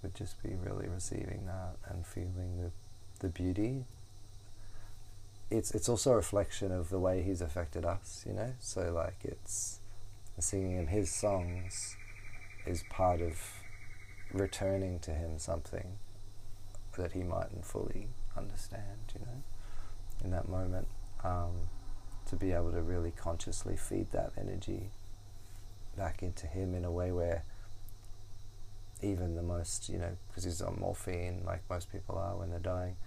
would just be really receiving that and feeling the the beauty. It's it's also a reflection of the way he's affected us, you know. So like it's singing him his songs is part of returning to him something that he mightn't fully understand, you know, in that moment. Um, to be able to really consciously feed that energy back into him in a way where even the most, you know, because he's on morphine, like most people are when they're dying,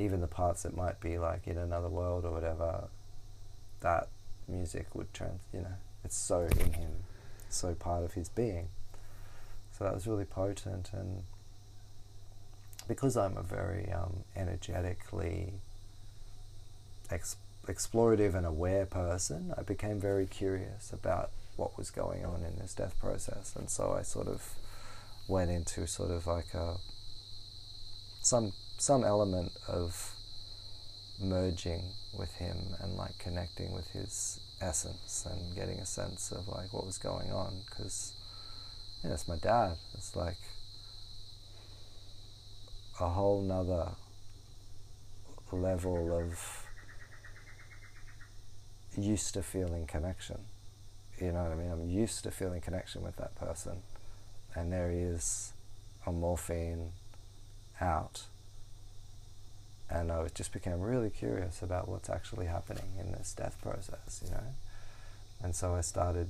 even the parts that might be like in another world or whatever, that music would trans, you know, it's so in him, so part of his being. So that was really potent, and because I'm a very um, energetically ex- explorative and aware person, I became very curious about what was going on in this death process, and so I sort of went into sort of like a some some element of merging with him and like connecting with his essence and getting a sense of like what was going on because yeah, it's my dad. It's like a whole nother level of used to feeling connection. You know what I mean? I'm used to feeling connection with that person. And there he is on morphine out. And I just became really curious about what's actually happening in this death process, you know? And so I started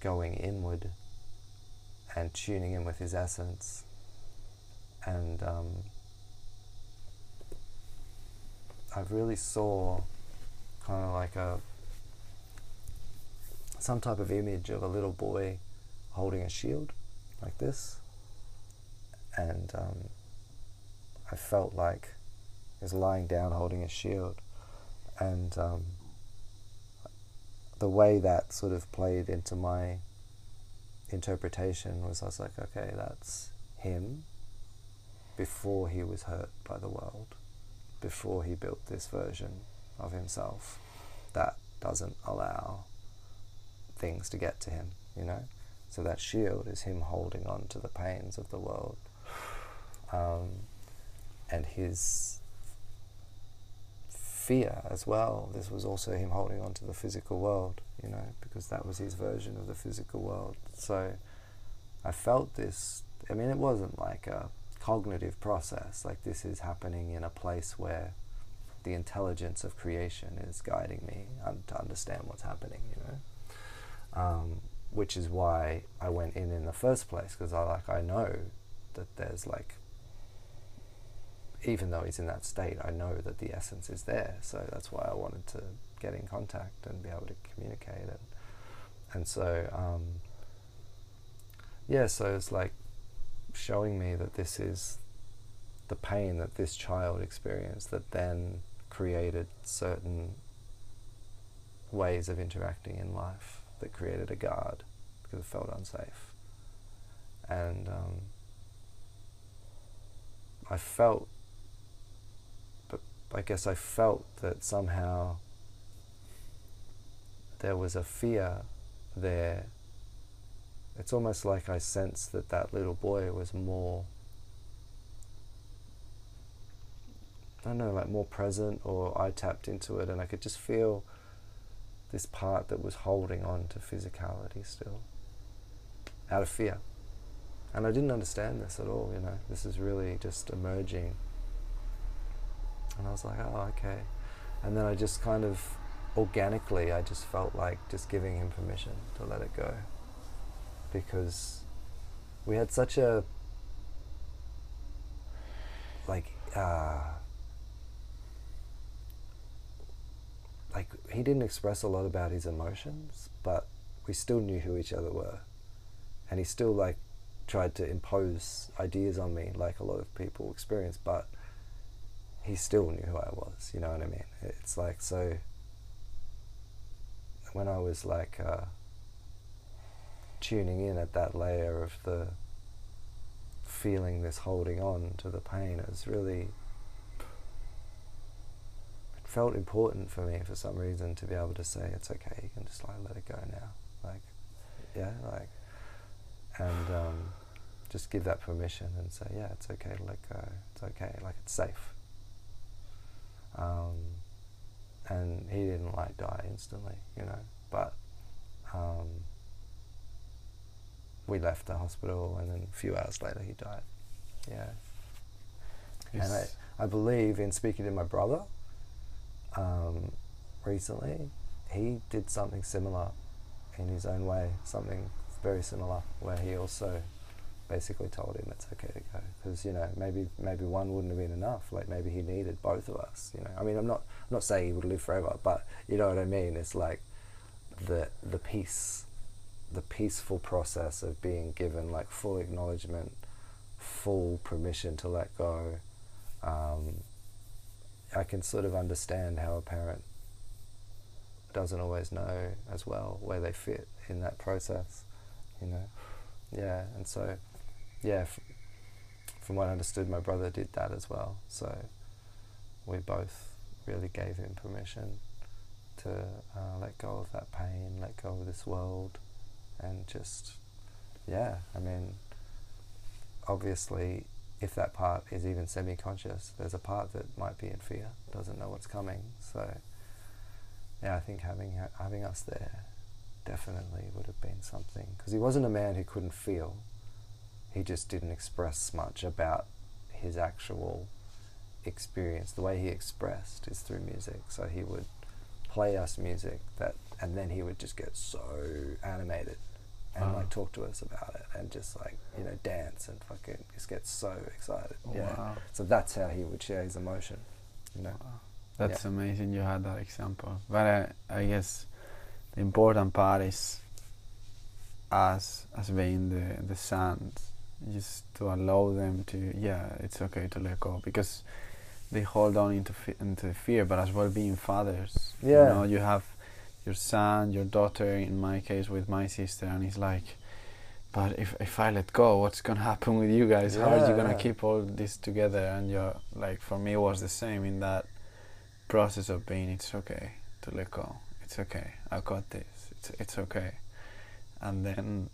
going inward and tuning in with his essence. And um, I really saw kind of like a some type of image of a little boy holding a shield like this and um, I felt like was lying down holding a shield and um, the way that sort of played into my interpretation was I was like okay that's him before he was hurt by the world before he built this version of himself that doesn't allow things to get to him, you know? So that shield is him holding on to the pains of the world. Um, and his fear as well. This was also him holding on to the physical world, you know, because that was his version of the physical world. So I felt this. I mean, it wasn't like a cognitive process, like this is happening in a place where the intelligence of creation is guiding me un- to understand what's happening, you know. Um, which is why I went in in the first place because I like I know that there's like even though he's in that state, I know that the essence is there. So that's why I wanted to get in contact and be able to communicate it. And so, um, yeah, so it's like showing me that this is the pain that this child experienced that then created certain ways of interacting in life that created a guard because it felt unsafe. And um, I felt, I guess I felt that somehow there was a fear there. It's almost like I sensed that that little boy was more I don't know, like more present, or I tapped into it and I could just feel this part that was holding on to physicality still, out of fear. And I didn't understand this at all, you know, this is really just emerging. And I was like, oh, okay. And then I just kind of organically, I just felt like just giving him permission to let it go. Because we had such a, like, uh, like he didn't express a lot about his emotions, but we still knew who each other were, and he still like tried to impose ideas on me, like a lot of people experience, but he still knew who I was. You know what I mean? It's like so. When I was like uh, tuning in at that layer of the feeling this holding on to the pain, it was really it felt important for me for some reason to be able to say it's okay. You can just like let it go now, like yeah, like and um, just give that permission and say yeah, it's okay to let go. It's okay, like it's safe. Um, and he didn't like die instantly, you know, but um, we left the hospital and then a few hours later he died. Yeah. Yes. And I, I believe in speaking to my brother um, recently, he did something similar in his own way, something very similar, where he also basically told him it's okay to go because you know maybe maybe one wouldn't have been enough like maybe he needed both of us you know i mean i'm not I'm not saying he would live forever but you know what i mean it's like the the peace the peaceful process of being given like full acknowledgement, full permission to let go. Um, I can sort of understand how a parent doesn't always know as well where they fit in that process, you know. Yeah, and so, yeah, from what I understood, my brother did that as well. So we both really gave him permission to uh, let go of that pain, let go of this world, and just, yeah, I mean, obviously, if that part is even semi conscious, there's a part that might be in fear, doesn't know what's coming. So, yeah, I think having, having us there definitely would have been something. Because he wasn't a man who couldn't feel, he just didn't express much about his actual experience. The way he expressed is through music. So he would play us music that, and then he would just get so animated and Wow. like talk to us about it and just like you know dance and fucking just get so excited. Yeah. Wow. So that's how he would share his emotion. You know. That's amazing you had that example. But I, I guess the important part is us as being the, the sons, just to allow them to, yeah, it's okay to let go because they hold on into, fe- into fear, but as well being fathers. Yeah. You know, you have your son, your daughter, in my case with my sister, and it's like, but if, if I let go, what's gonna happen with you guys? How are you gonna keep all this together? And you're like, for me, it was the same in that process of being it's okay to let go it's okay i got this it's, it's okay and then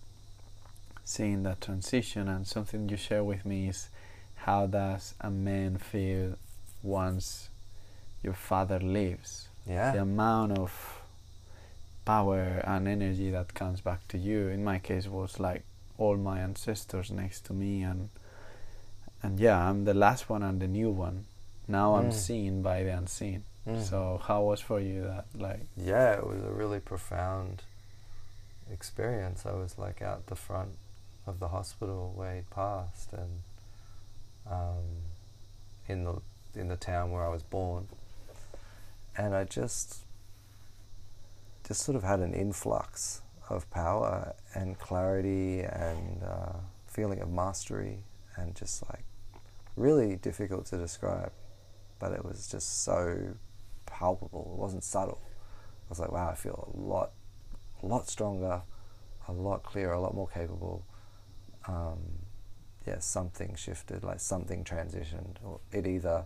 seeing that transition and something you share with me is how does a man feel once your father leaves Yeah. the amount of power and energy that comes back to you in my case was like all my ancestors next to me and and yeah i'm the last one and the new one now i'm Mm. seen by the unseen Mm. so how was for you that like Yeah, it was a really profound experience. I was like out the front of the hospital where he'd passed, and um, in the in the town where I was born, and I just just sort of had an influx of power and clarity and uh, feeling of mastery, and just like really difficult to describe, but it was just so palpable. It wasn't subtle. I was like, wow, I feel a lot, a lot stronger, a lot clearer, a lot more capable. Um, yeah, something shifted, like something transitioned, or it either,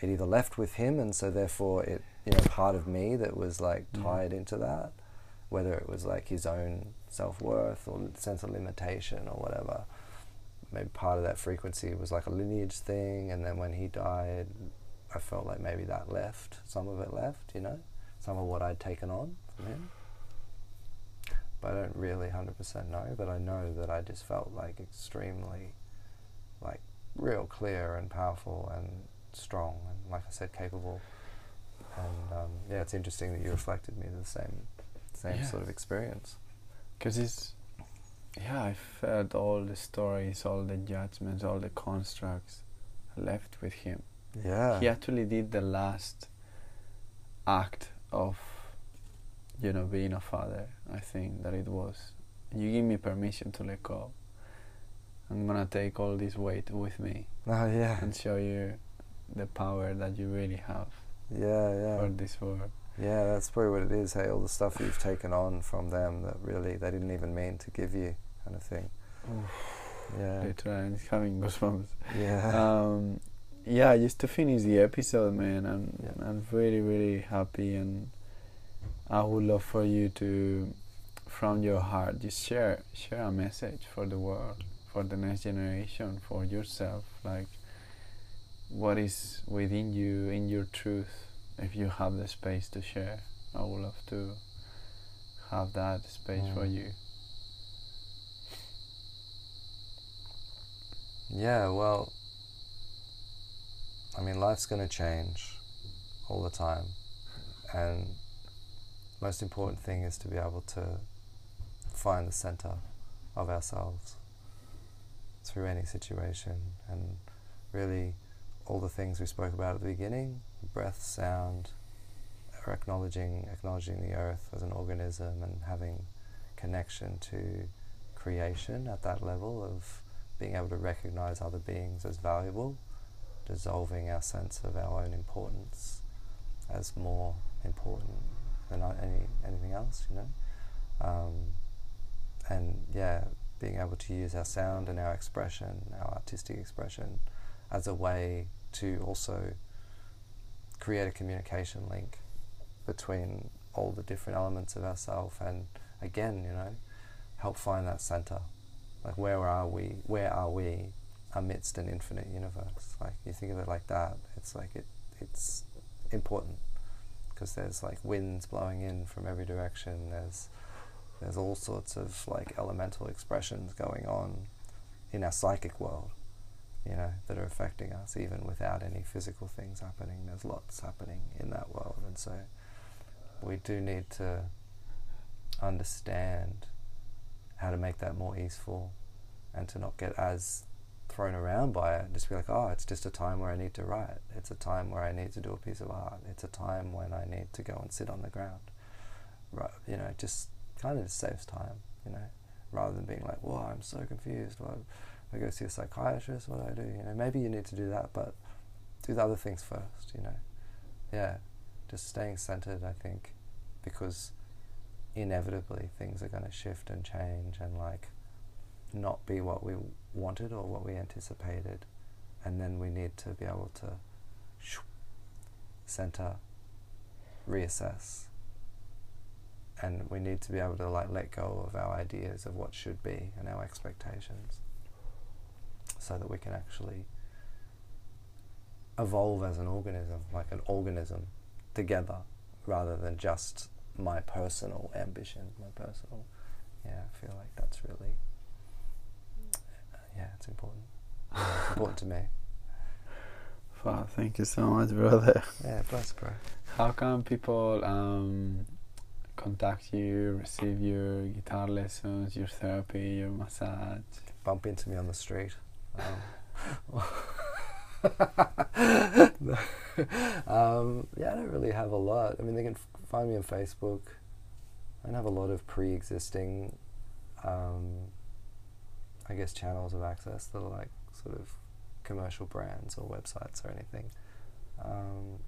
it either left with him, and so therefore it, you know, part of me that was like Mhm. tied into that, whether it was like his own self worth or sense of limitation or whatever. Maybe part of that frequency was like a lineage thing, and then when he died, I felt like maybe that left, some of it left, you know, some of what I'd taken on from him. But I don't really 100% know, but I know that I just felt like extremely, like, real clear and powerful and strong and, like I said, capable. And um, yeah, it's interesting that you reflected me the same, same Yeah. sort of experience. because it's yeah i felt all the stories all the judgments all the constructs left with him Yeah. he actually did the last act of you know being a father i think that it was you give me permission to let go i'm gonna take all this weight with me Oh, yeah. and show you the power that you really have Yeah, yeah. for this world Yeah, that's probably what it is. Hey, all the stuff you've taken on from them that really they didn't even mean to give you, kind of thing. Yeah, literally I'm having goosebumps yeah, um, yeah, just to finish the episode, man, I'm Yeah. I'm really really happy, and I would love for you to, from your heart, just share share a message for the world, for the next generation, for yourself, like what is within you, in your truth. If you have the space to share, I would love to have that space for Mm. you. yeah. Well, I mean, life's going to change all the time, and most important thing is to be able to find the center of ourselves through any situation, and really all the things we spoke about at the beginning breath sound or acknowledging acknowledging the earth as an organism and having connection to creation at that level of being able to recognize other beings as valuable, dissolving our sense of our own importance as more important than any anything else, you know. Um, and yeah, being able to use our sound and our expression, our artistic expression, as a way to also create a communication link between all the different elements of ourself and again, you know, help find that center. Like where are we where are we amidst an infinite universe? Like you think of it like that, it's like it it's important because there's like winds blowing in from every direction. There's there's all sorts of like elemental expressions going on in our psychic world, you know, that are affecting us even without any physical things happening. There's lots happening in that world, and so we do need to understand how to make that more easeful and to not get as thrown around by it just be like, oh, it's just a time where I need to write. It's a time where I need to do a piece of art. It's a time when I need to go and sit on the ground. Right, you know, just kind of just saves time, you know, rather than being like, whoa, I'm so confused. Well, I go see a psychiatrist. What do I do? You know, maybe you need to do that, but do the other things first. You know, yeah, just staying centered. I think because inevitably things are going to shift and change and like not be what we wanted or what we anticipated and then we need to be able to center reassess and we need to be able to like let go of our ideas of what should be and our expectations so that we can actually evolve as an organism like an organism together rather than just my personal ambition, my personal. Yeah, I feel like that's really. Yeah, it's important. it's important to me. Wow, thank you so much, brother. Yeah, bless, bro. How can people um, contact you, receive your guitar lessons, your therapy, your massage? Bump into me on the street. Um, um, yeah, I don't really have a lot. I mean, they can find me on Facebook. I don't have a lot of pre-existing, um, I guess, channels of access that are like sort of commercial brands or websites or anything. Um,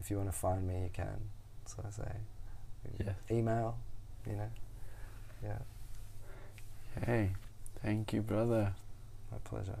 if you want to find me, you can. So I say, yeah. email, you know, yeah. Hey, thank you, brother. My pleasure.